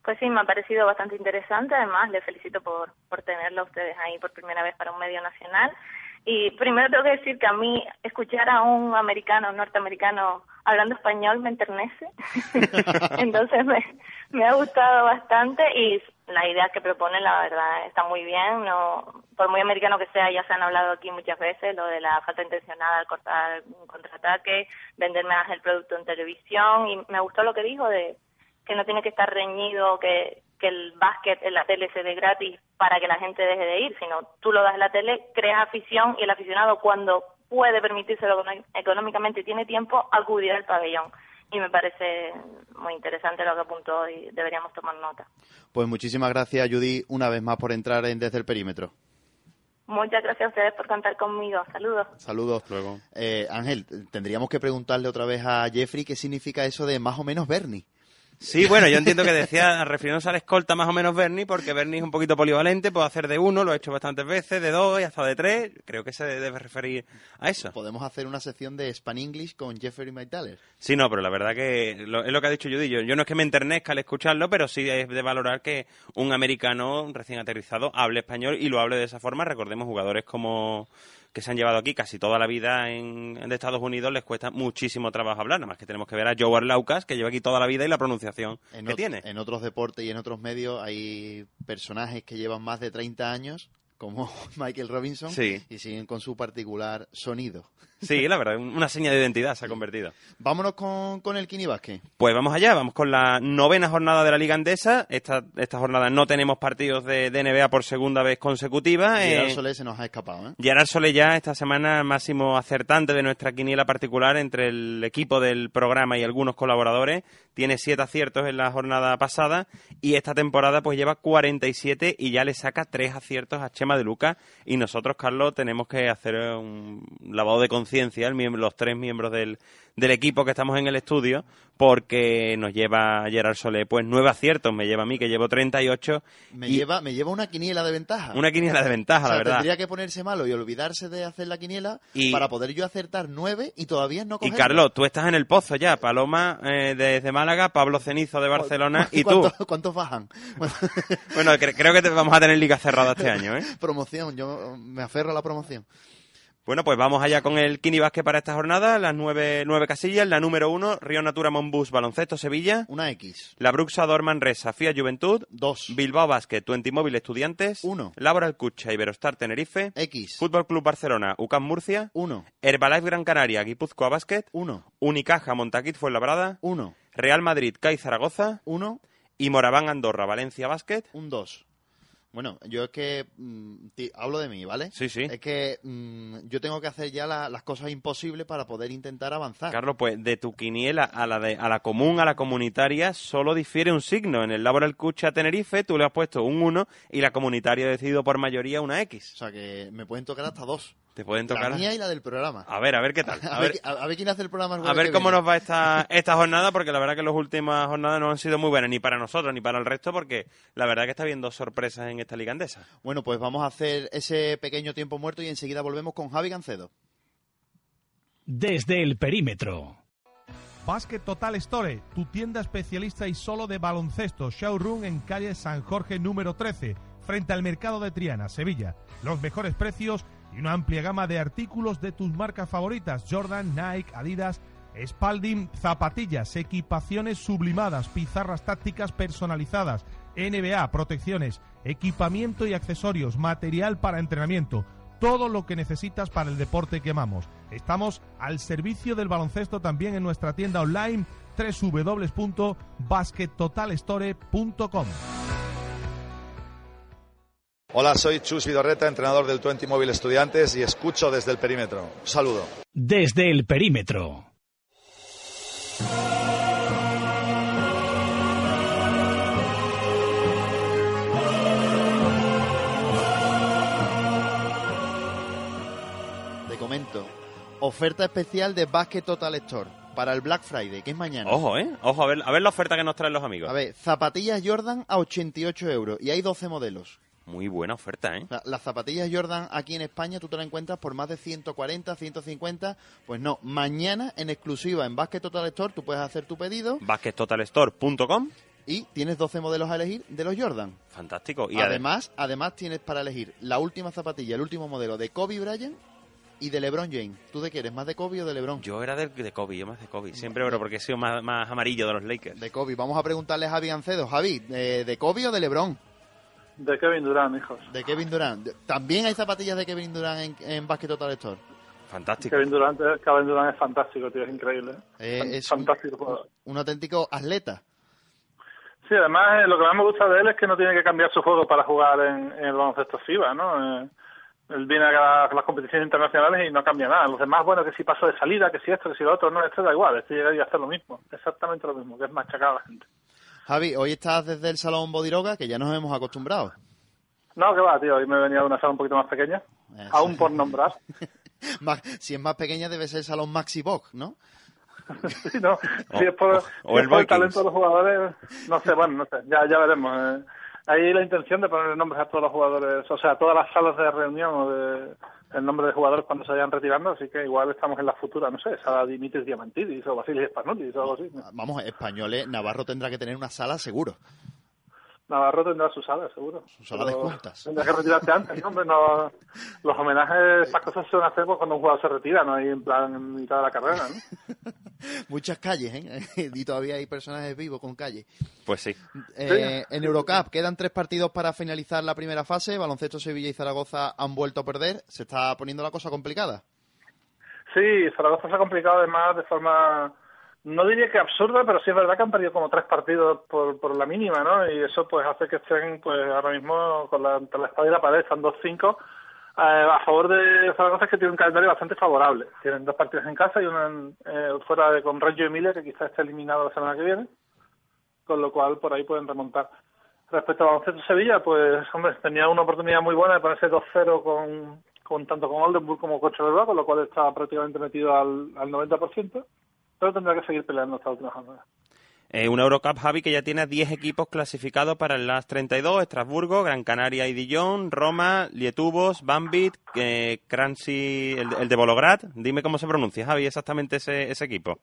Pues sí, me ha parecido bastante interesante. Además, le felicito por, por tenerlo a ustedes ahí por primera vez para un medio nacional. Y primero tengo que decir que a mí escuchar a un americano, norteamericano, hablando español me enternece. Entonces me, me ha gustado bastante y la idea que propone, la verdad, está muy bien. no Por muy americano que sea, ya se han hablado aquí muchas veces, lo de la falta intencionada al cortar un contraataque, vender más el producto en televisión. Y me gustó lo que dijo de que no tiene que estar reñido, que que el básquet en la tele se dé gratis para que la gente deje de ir, sino tú lo das en la tele, creas afición y el aficionado cuando puede permitírselo económicamente y tiene tiempo, acudirá al pabellón. Y me parece muy interesante lo que apuntó y deberíamos tomar nota. Pues muchísimas gracias, Judy, una vez más por entrar en Desde el Perímetro. Muchas gracias a ustedes por contar conmigo. Saludos. Saludos. Luego. Eh, Ángel, tendríamos que preguntarle otra vez a Jeffrey qué significa eso de más o menos Bernie. Sí, bueno, yo entiendo que decía, refiriéndose a la escolta más o menos Bernie, porque Bernie es un poquito polivalente, puede hacer de uno, lo ha hecho bastantes veces, de dos y hasta de tres, creo que se debe referir a eso. Podemos hacer una sección de Span English con Jeffrey McDaller. Sí, no, pero la verdad que es lo que ha dicho Judy, yo, yo no es que me enternezca al escucharlo, pero sí es de valorar que un americano recién aterrizado hable español y lo hable de esa forma, recordemos jugadores como que se han llevado aquí casi toda la vida en, de Estados Unidos les cuesta muchísimo trabajo hablar, nada más que tenemos que ver a Joe Laucas, que lleva aquí toda la vida y la pronunciación que tiene. En otros deportes y en otros medios hay personajes que llevan más de 30 años como Michael Robinson y siguen con su particular sonido. Sí, la verdad, una seña de identidad se ha convertido. Vámonos con, con el Kini Pues vamos allá, vamos con la novena jornada de la Liga Andesa. Esta, esta jornada no tenemos partidos de, NBA por segunda vez consecutiva. Gerard eh, Solé se nos ha escapado. ¿eh? Gerard Solé ya esta semana máximo acertante de nuestra quiniela particular entre el equipo del programa y algunos colaboradores. Tiene siete aciertos en la jornada pasada y esta temporada pues lleva 47 y ya le saca tres aciertos a Chema de Luca. Y nosotros, Carlos, tenemos que hacer un lavado de conciencia ciencia, los tres miembros del, del equipo que estamos en el estudio, porque nos lleva Gerard Solé, pues nueve aciertos, me lleva a mí, que llevo 38. Me, lleva, me lleva una quiniela de ventaja. Una quiniela de ventaja, la verdad. Tendría que ponerse malo y olvidarse de hacer la quiniela para poder yo acertar nueve y todavía no coger. Y Carlos, tú estás en el pozo ya, Paloma eh, desde Málaga, Pablo Cenizo de Barcelona y tú. ¿Cuántos bajan? bueno, creo que vamos a tener liga cerrada este año, ¿eh? Promoción, yo me aferro a la promoción. Bueno, pues vamos allá con el Kini Basket para esta jornada. Las nueve, nueve casillas. La número uno, Río Natura Monbus Baloncesto Sevilla. Una X. La Bruxa Dorman Resa Fia Juventud. Dos. Bilbao Basket Twenty Móvil Estudiantes. Uno. Laboral Cucha Iberostar Tenerife. X. Fútbol Club Barcelona UCAM Murcia. Uno. Herbalife Gran Canaria Guipúzcoa Basket. Uno. Unicaja Montaquit Fuenlabrada. Uno. Real Madrid CAI Zaragoza. Uno. Y Moraván Andorra Valencia Basket. Un dos. Bueno, yo es que mm, ti- hablo de mí, ¿vale? Sí, sí. Es que mm, yo tengo que hacer ya la- las cosas imposibles para poder intentar avanzar. Carlos, pues de tu quiniela a la, de, a la común, a la comunitaria, solo difiere un signo. En el Laboral Cucha Tenerife tú le has puesto un 1 y la comunitaria ha decidido por mayoría una X. O sea que me pueden tocar hasta dos. Te pueden tocar. La mía y la del programa. A ver, a ver qué tal. A, A ver, ver, a- a ver quién hace el programa. el a ver cómo viene. nos va esta, esta jornada, porque la verdad que las últimas jornadas no han sido muy buenas, ni para nosotros ni para el resto, porque la verdad que está habiendo sorpresas en esta liga andesa. Bueno, pues vamos a hacer ese pequeño tiempo muerto y enseguida volvemos con Javi Gancedo. Desde el perímetro. Basket Total Store, tu tienda especialista y solo de baloncesto, showroom en calle San Jorge número 13, frente al mercado de Triana, Sevilla. Los mejores precios y una amplia gama de artículos de tus marcas favoritas, Jordan, Nike, Adidas, Spalding, zapatillas, equipaciones sublimadas, pizarras tácticas personalizadas, NBA, protecciones, equipamiento y accesorios, material para entrenamiento, todo lo que necesitas para el deporte que amamos. Estamos al servicio del baloncesto también en nuestra tienda online www.baskettotalstore.com. Hola, soy Chus Vidorreta, entrenador del Twenty Móvil Estudiantes y escucho desde el perímetro. Un saludo. Desde el perímetro. Te comento. Oferta especial de Basket Total Store para el Black Friday, que es mañana. Ojo, ¿eh? Ojo, a ver, a ver la oferta que nos traen los amigos. A ver, zapatillas Jordan a 88 euros y hay 12 modelos. Muy buena oferta, ¿eh? Las zapatillas Jordan aquí en España tú te las encuentras por más de 140, 150. Pues no, mañana en exclusiva en Basket Total Store tú puedes hacer tu pedido baskettotalstore.com. y tienes 12 modelos a elegir de los Jordan. Fantástico. Y ade- además, además tienes para elegir la última zapatilla, el último modelo de Kobe Bryant y de LeBron James. ¿Tú de qué eres? ¿Más de Kobe o de LeBron? Yo era de, de Kobe, yo más de Kobe. Siempre, pero porque he sido más, más amarillo de los Lakers. De Kobe. Vamos a preguntarle a Javi Ancedo. Javi, ¿de, de Kobe o de LeBron? De Kevin Durant, hijos. De Kevin Durant. También hay zapatillas de Kevin Durant en, en Basket Total Store. Fantástico. Kevin Durant, Kevin Durant es fantástico, tío, es increíble. Eh, es fantástico. Un auténtico atleta. Sí, además eh, lo que más me gusta de él es que no tiene que cambiar su juego para jugar en, en el baloncesto FIBA, ¿no? Eh, él viene a las, las competiciones internacionales y no cambia nada. Los demás, bueno, que si paso de salida, que si esto, que si lo otro, no, esto da igual, este llegaría a hacer lo mismo, exactamente lo mismo, que es machacar a la gente. Javi, hoy estás desde el Salón Bodiroga, que ya nos hemos acostumbrado. No, que va, tío, hoy me he venido de una sala un poquito más pequeña, Eso. aún por nombrar. Si es más pequeña debe ser el Salón Maxi Box, ¿no? Sí, no, si es por, o- o si el es por el talento de los jugadores, no sé, bueno, no sé, ya, ya veremos. eh. Hay la intención de poner nombres a todos los jugadores, o sea, a todas las salas de reunión o de el nombre de jugadores cuando se vayan retirando, así que igual estamos en la futura, no sé, sala Dimitris Diamantidis o Basilis Spanulis o algo así. Vamos, españoles, Navarro tendrá que tener una sala seguro. Navarro tendrá su sala, seguro. Su sala de Pero juntas. Tendrá que retirarse antes, ¿no? Hombre, no, los homenajes, estas cosas se suelen hacer pues, cuando un jugador se retira, no hay en plan en mitad de la carrera, ¿no? Muchas calles, ¿eh? y todavía hay personajes vivos con calles. Pues sí. Eh, en Eurocup quedan tres partidos para finalizar la primera fase. Baloncesto Sevilla y Zaragoza han vuelto a perder. Se está poniendo la cosa complicada. Sí, Zaragoza se ha complicado además de forma, no diría que absurda, pero sí es verdad que han perdido como tres partidos por, por la mínima, ¿no? Y eso pues hace que estén pues ahora mismo con la, entre la espada y la pared, están 2-5. Eh, a favor de Zaragoza es que tiene un calendario bastante favorable. Tienen dos partidos en casa y uno en, eh, fuera de con Reggio Emilia, que quizás esté eliminado la semana que viene, con lo cual por ahí pueden remontar. Respecto a Baloncesto Sevilla, pues hombre, tenía una oportunidad muy buena de ponerse 2-0 con, con tanto con Oldenburg como con Charleroi, con lo cual estaba prácticamente metido al, al 90%, pero tendrá que seguir peleando esta última jornada. Eh, una Eurocup, Javi, que ya tiene a 10 equipos clasificados para el Last 32, Estrasburgo, Gran Canaria y Dijon, Roma, Lietuvos, Bambit, eh, Kransi, el, el de Volograd. Dime cómo se pronuncia, Javi, exactamente ese, ese equipo.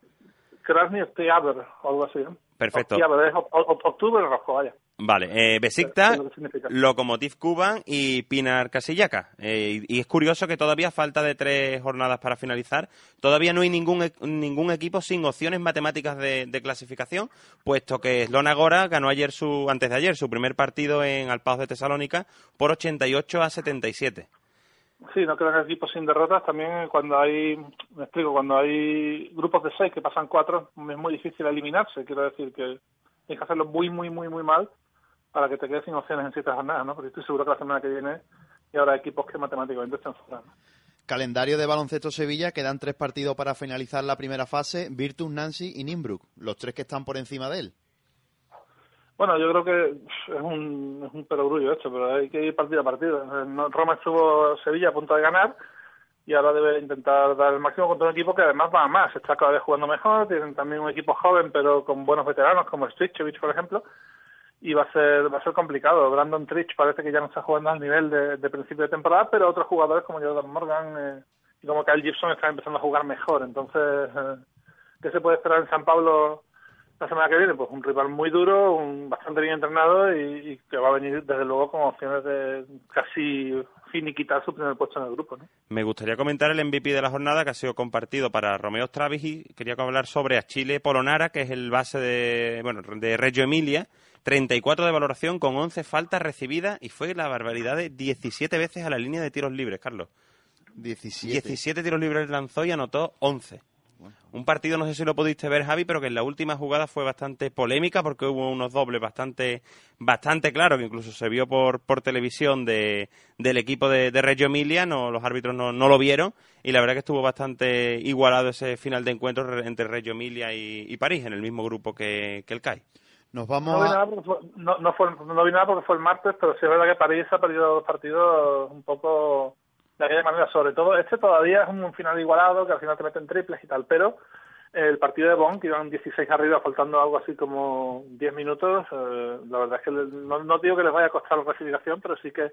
Krasny Oktyabr, o algo así. ¿no? Perfecto. Oktyabr, es octubre rojo, vaya. Vale, eh, Besiktas, que. Lokomotiv Kuban y Pinar Casillaca. Eh, y, y es curioso que todavía falta de tres jornadas para finalizar. Todavía no hay ningún, e- ningún equipo sin opciones matemáticas de, de clasificación, puesto que Slona Gora ganó ayer su, antes de ayer su primer partido en Alpaos de Tesalónica por 88 a 77. Sí, no quedan equipos sin derrotas. También cuando hay, me explico, cuando hay grupos de seis que pasan cuatro, es muy difícil eliminarse. Quiero decir que tienes que hacerlo muy, muy, muy, muy mal para que te quedes sin opciones en siete jornadas, ¿no? Porque estoy seguro que la semana que viene y habrá equipos que matemáticamente están fuera. ¿no? Calendario de baloncesto Sevilla, quedan tres partidos para finalizar la primera fase, Virtus, Nancy y Nimbrook, los tres que están por encima de él. Bueno, yo creo que es un, es un perogrullo esto, pero hay que ir partido a partido. Roma estuvo Sevilla a punto de ganar y ahora debe intentar dar el máximo contra un equipo que además va a más. Está cada vez jugando mejor, tienen también un equipo joven pero con buenos veteranos como Strichevich, por ejemplo, y va a ser va a ser complicado. Brandon Trich parece que ya no está jugando al nivel de, principio de temporada, pero otros jugadores como Jordan Morgan eh, y como Kyle Gibson están empezando a jugar mejor. Entonces, eh, ¿qué se puede esperar en San Pablo la semana que viene? Pues un rival muy duro, un bastante bien entrenado y, que va a venir desde luego con opciones de casi finiquitar su primer puesto en el grupo. Me gustaría comentar el MVP de la jornada que ha sido compartido para Romeo Travis y quería hablar sobre Achille Polonara, que es el base de, bueno, de Reggio Emilia. 34 de valoración con 11 faltas recibidas y fue la barbaridad de 17 veces a la línea de tiros libres, Carlos. 17. 17 tiros libres lanzó y anotó 11. Un partido, no sé si lo pudiste ver, Javi, pero que en la última jugada fue bastante polémica porque hubo unos dobles bastante bastante claros, que incluso se vio por, por televisión de, del equipo de, de Reggio Emilia, no, los árbitros no, no lo vieron, y la verdad que estuvo bastante igualado ese final de encuentro re- entre Reggio Emilia y, y París, en el mismo grupo que, que el CAI. Nos No vamos vi, a... nada porque fue, no, no, fue, no vi nada porque fue el martes, pero sí es verdad que París ha perdido dos partidos un poco de aquella manera. Sobre todo, este todavía es un final igualado, que al final te meten triples y tal, pero el partido de Bonn, que iban 16 arriba, faltando algo así como 10 minutos, eh, la verdad es que no, no digo que les vaya a costar la clasificación, pero sí que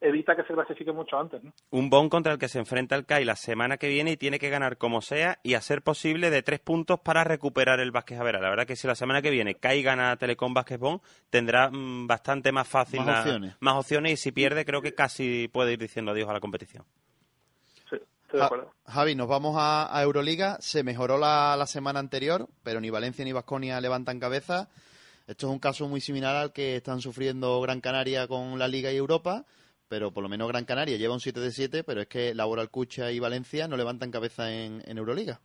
evita que se clasifique mucho antes. ¿no? Un Bon contra el que se enfrenta el CAI la semana que viene y tiene que ganar como sea y a ser posible de tres puntos para recuperar el Vázquez Avera. La verdad que si la semana que viene CAI gana Telecom Vázquez Bon, tendrá mm, bastante más fácil Más la- opciones. más opciones y si pierde creo que casi puede ir diciendo adiós a la competición. Sí, estoy de Ja- acuerdo. Javi, nos vamos a, a Euroliga. Se mejoró la, la semana anterior, pero ni Valencia ni Vasconia levantan cabeza. Esto es un caso muy similar al que están sufriendo Gran Canaria con la Liga y Europa, pero por lo menos Gran Canaria lleva un 7 de 7, pero es que Laboral Cucha y Valencia no levantan cabeza en, en Euroliga.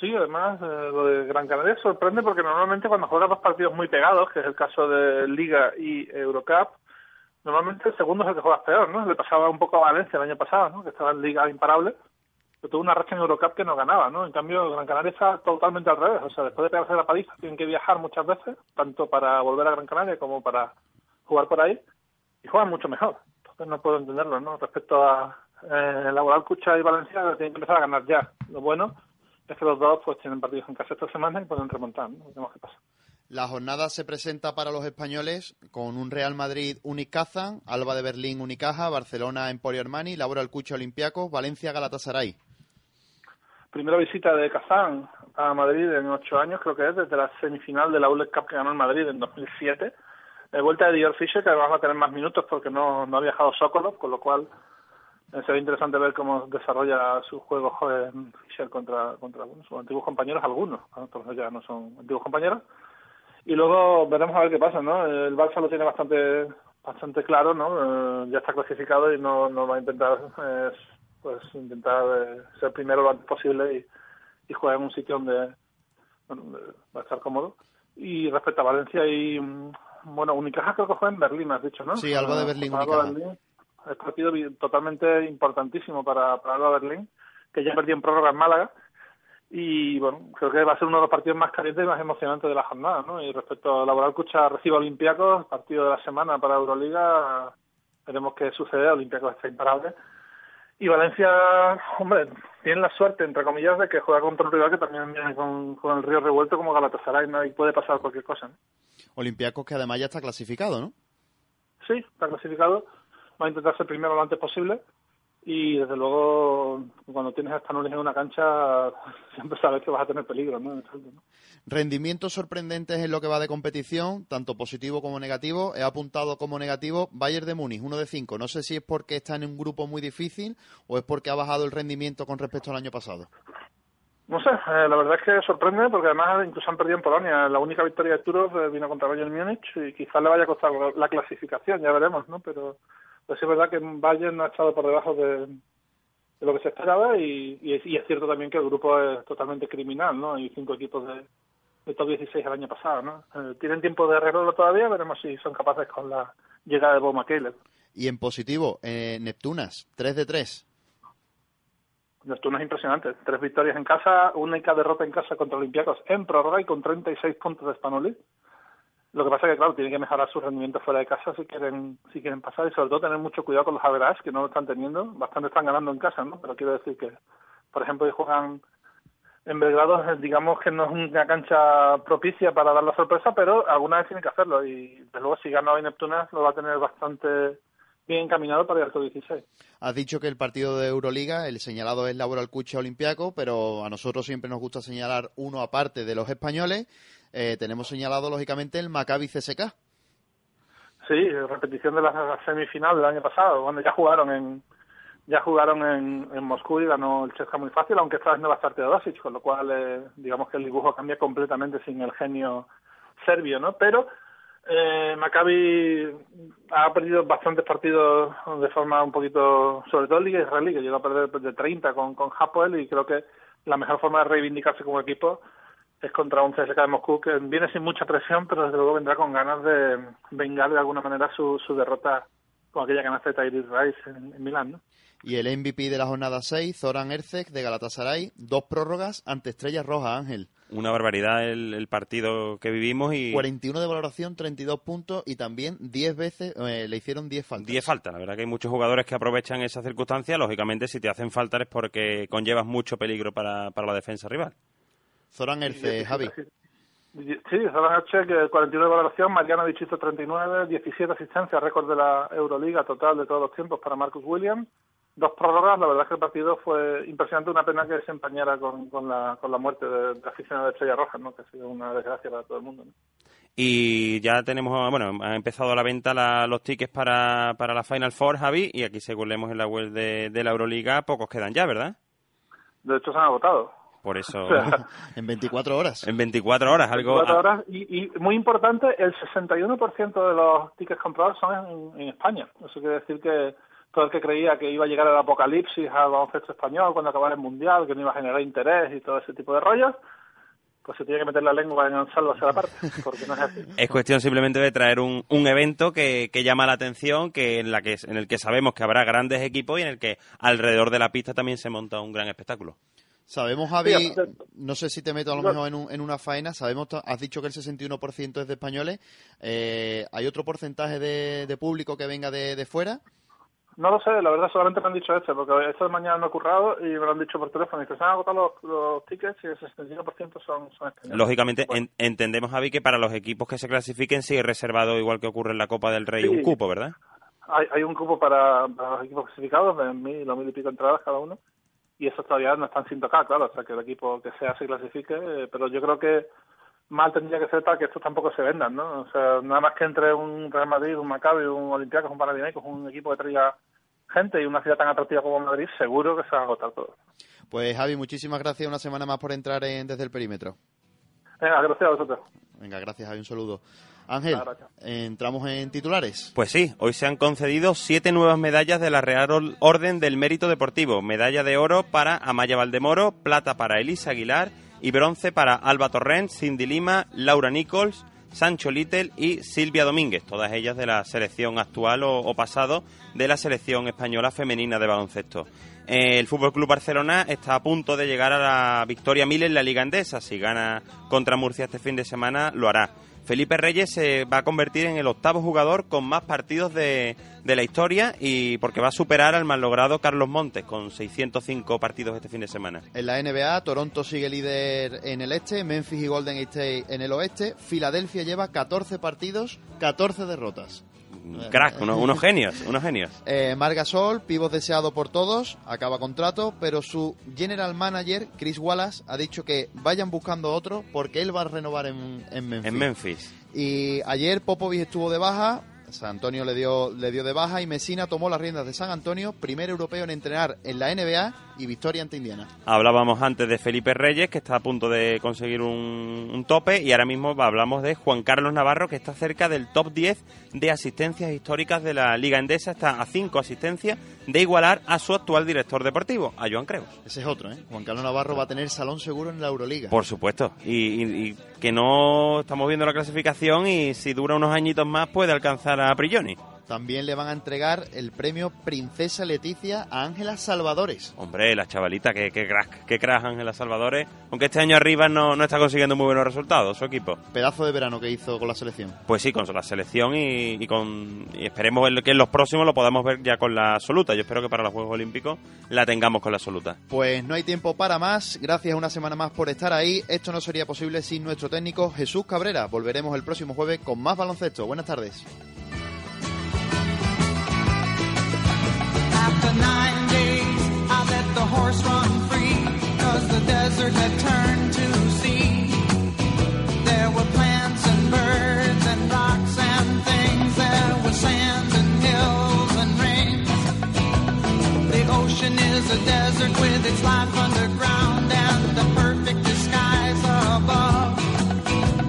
Sí, además, eh, lo de Gran Canaria sorprende porque normalmente cuando juegas dos partidos muy pegados, que es el caso de Liga y Eurocup, normalmente el segundo es el que juegas peor, ¿no? Le pasaba un poco a Valencia el año pasado, ¿no? Que estaba en Liga imparable, pero tuvo una racha en Eurocup que no ganaba, ¿no? En cambio, Gran Canaria está totalmente al revés, o sea, después de pegarse la paliza tienen que viajar muchas veces, tanto para volver a Gran Canaria como para jugar por ahí, y juegan mucho mejor. Entonces no puedo entenderlo, ¿no? Respecto a eh, Laboral Cucha y Valencia, tienen que empezar a ganar ya. Lo bueno es que los dos pues tienen partidos en casa esta semana y pueden remontar, ¿no? Veremos qué pasa. La jornada se presenta para los españoles con un Real Madrid Unicazan, Alba de Berlín Unicaja, Barcelona Emporio Armani, Laboral Cucha Olympiacos, Valencia Galatasaray. Primera visita de Kazán a Madrid en ocho años, creo que es, desde la semifinal de la ULEC Cup que ganó el Madrid en 2007. De vuelta de Dior Fischer, que además va a tener más minutos porque no, no ha viajado Sokolov, con lo cual eh, será interesante ver cómo desarrolla su juego joven Fischer contra, contra bueno, sus antiguos compañeros, algunos, otros ya no son antiguos compañeros. Y luego veremos a ver qué pasa, ¿no? El Barça lo tiene bastante bastante claro, ¿no? Eh, ya está clasificado y no, no va a intentar eh, pues intentar eh, ser primero lo antes posible y, y jugar en un sitio donde bueno, va a estar cómodo. Y respecto a Valencia y mm, bueno, Unicaja creo que juega en Berlín, has dicho, ¿no? Sí, Alba de Berlín, Alba. Berlín. Es partido totalmente importantísimo para, para Alba Berlín, que ya perdió en prórroga en Málaga. Y bueno, creo que va a ser uno de los partidos más calientes y más emocionantes de la jornada, ¿no? Y respecto a Laboral Cucha recibe a Olympiacos, partido de la semana para Euroliga, veremos qué sucede, Olympiacos está imparable. Y Valencia, hombre, tiene la suerte, entre comillas, de que juega contra un rival que también viene con, con el río revuelto como Galatasaray, ¿no? Y puede pasar cualquier cosa, ¿no? Olympiacos que además ya está clasificado, ¿no? Sí, está clasificado, va a intentar ser primero lo antes posible y desde luego cuando tienes a Stanulis en una cancha siempre sabes que vas a tener peligro, ¿no? Rendimientos sorprendentes en lo que va de competición, tanto positivo como negativo. He apuntado como negativo Bayern de Múnich, uno de cinco. No sé si es porque está en un grupo muy difícil o es porque ha bajado el rendimiento con respecto al año pasado. No sé, eh, la verdad es que sorprende porque además incluso han perdido en Polonia. La única victoria de Turos eh, vino contra Bayern Múnich y quizás le vaya a costar la clasificación, ya veremos, ¿no? Pero pues es verdad que Bayern ha estado por debajo de, lo que se esperaba y, y, es, cierto también que el grupo es totalmente criminal, ¿no? Hay cinco equipos de, top 16 el año pasado, ¿no? Eh, tienen tiempo de arreglarlo todavía, veremos si son capaces con la llegada de Bob McKayler. Y en positivo, eh, Neptunas, 3 de 3. Neptunas es impresionante. Tres victorias en casa, única derrota en casa contra Olympiacos en prórroga y con 36 puntos de Spanoli. Lo que pasa es que, claro, tienen que mejorar su rendimiento fuera de casa si quieren si quieren pasar y sobre todo tener mucho cuidado con los averages que no lo están teniendo. Bastante están ganando en casa, ¿no? Pero quiero decir que, por ejemplo, juegan en Belgrado, digamos que no es una cancha propicia para dar la sorpresa, pero alguna vez tienen que hacerlo y desde luego si gana hoy Neptunas lo va a tener bastante bien encaminado para el alto 16. Has dicho que el partido de Euroliga, el señalado es Laboral Cucha Olimpiaco, pero a nosotros siempre nos gusta señalar uno aparte de los españoles. Eh, tenemos señalado, lógicamente, el Maccabi CSK. Sí, repetición de la semifinal del año pasado, cuando ya jugaron en ya jugaron en, en Moscú y ganó el Chesca muy fácil, aunque esta vez no va a estar Teodosic, con lo cual eh, digamos que el dibujo cambia completamente sin el genio serbio, ¿no? Pero eh, Maccabi ha perdido bastantes partidos de forma un poquito, sobre todo en Liga Israelí, que llegó a perder de 30 con, con Hapoel y creo que la mejor forma de reivindicarse como equipo es contra un CSK de Moscú que viene sin mucha presión, pero desde luego vendrá con ganas de vengar de alguna manera su, su derrota con aquella canasta de Tyrese Rice en, Milán. ¿no? Y el MVP de la jornada 6, Zoran Erceg de Galatasaray, dos prórrogas ante Estrellas Rojas, Ángel. Una barbaridad el, partido que vivimos y... 41 de valoración, 32 puntos y también 10 veces eh, le hicieron 10 faltas. 10 faltas, la verdad que hay muchos jugadores que aprovechan esa circunstancia. Lógicamente, si te hacen falta es porque conllevas mucho peligro para, para la defensa rival. Zoran Erce, Javi. Sí, que 41 de valoración, Mariano Dichito 39, 17 asistencias, récord de la Euroliga total de todos los tiempos para Marcus Williams. Dos prórrogas, la verdad es que el partido fue impresionante, una pena que se empañara con, con, la, con la muerte de, de aficionado de Estrella Roja, ¿no? que ha sido una desgracia para todo el mundo. Y ya tenemos, bueno, ha empezado a la venta los tickets para, para la Final Four, Javi, y aquí según leemos en la web de, de la Euroliga, pocos quedan ya, ¿verdad? De hecho, se han agotado. Por eso. en 24 horas. En 24 horas, algo. 24 horas. Y, muy importante, el 61% de los tickets comprados son en, España. Eso quiere decir que todo el que creía que iba a llegar el apocalipsis al baloncesto español cuando acabara el mundial, que no iba a generar interés y todo ese tipo de rollos, pues se tiene que meter la lengua en salvo hacia la parte, porque no es así. Es cuestión simplemente de traer un, un evento que, que, llama la atención, que en, la que en el que sabemos que habrá grandes equipos y en el que alrededor de la pista también se monta un gran espectáculo. Sabemos, Javi, no sé si te meto a lo mejor en, en una faena, sabemos, has dicho que el 61% es de españoles, eh, ¿hay otro porcentaje de, de, público que venga de, de, fuera? No lo sé, la verdad solamente me han dicho este, porque esta mañana no he currado y me lo han dicho por teléfono, y que se han agotado los, tickets y el 61% son, son españoles. Lógicamente, entendemos, Javi, que para los equipos que se clasifiquen sigue reservado, igual que ocurre en la Copa del Rey, un cupo, ¿verdad? Hay, hay un cupo para, para los equipos clasificados de mil o mil y pico entradas cada uno y eso todavía no están sin tocar, claro, o sea, que el equipo que sea se clasifique, eh, pero yo creo que mal tendría que ser para que estos tampoco se vendan, ¿no? O sea, nada más que entre un Real Madrid, un Maccabi, un Olympiacos, un Panathinaikos, un equipo que traiga gente y una ciudad tan atractiva como Madrid, seguro que se va a agotar todo. Pues Javi, muchísimas gracias una semana más por entrar en Desde el Perímetro. Venga, gracias a vosotros. Venga, gracias Javi, un saludo. Ángel, ¿entramos en titulares? Pues sí, hoy se han concedido siete nuevas medallas de la Real Orden del Mérito Deportivo. Medalla de oro para Amaya Valdemoro, plata para Elisa Aguilar y bronce para Alba Torrent, Cindy Lima, Laura Nichols, Sancho Little y Silvia Domínguez, todas ellas de la selección actual o, pasado de la selección española femenina de baloncesto. El Fútbol Club Barcelona está a punto de llegar a la victoria mil en la Liga Endesa. Si gana contra Murcia este fin de semana, lo hará. Felipe Reyes se va a convertir en el octavo jugador con más partidos de, la historia y porque va a superar al mal logrado Carlos Montes con 605 partidos este fin de semana. En la NBA, Toronto sigue líder en el este, Memphis y Golden State en el oeste, Filadelfia lleva 14 partidos, 14 derrotas. Crack, unos, unos genios, unos genios. Eh, Marc Gasol, pivot deseado por todos, acaba contrato, pero su general manager, Chris Wallace, ha dicho que vayan buscando otro porque él va a renovar en, en Memphis. En Memphis. Y ayer Popovich estuvo de baja, San Antonio le dio, le dio de baja y Messina tomó las riendas de San Antonio, primer europeo en entrenar en la NBA y victoria ante Indiana. Hablábamos antes de Felipe Reyes, que está a punto de conseguir un, un tope, y ahora mismo hablamos de Juan Carlos Navarro, que está cerca del top 10 de asistencias históricas de la Liga Endesa, está a 5 asistencias de igualar a su actual director deportivo, a Joan Creus. Ese es otro, ¿eh? Juan Carlos Navarro va a tener salón seguro en la Euroliga. Por supuesto, y, y- y que no estamos viendo la clasificación y si dura unos añitos más puede alcanzar a Prigioni. También le van a entregar el premio Princesa Leticia a Ángela Salvadores. Hombre, la chavalita, que, que crack, que crack Ángela Salvadores, aunque este año arriba no, no está consiguiendo muy buenos resultados su equipo. Pedazo de verano que hizo con la selección. Pues sí, con la selección y, y con y esperemos que en los próximos lo podamos ver ya con la absoluta. Yo espero que para los Juegos Olímpicos la tengamos con la absoluta. Pues no hay tiempo para más. Gracias una semana más por estar ahí. Esto no sería posible sin nuestro técnico Jesús Cabrera. Volveremos el próximo jueves con más baloncesto. Buenas tardes. Nine days, I let the horse run free, cause the desert had turned to sea. There were plants and birds and rocks and things, there were sands and hills and rain. The ocean is a desert with its life underground and the perfect disguise above.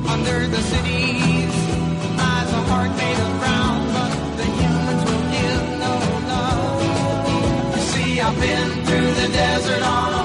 Under the cities desert on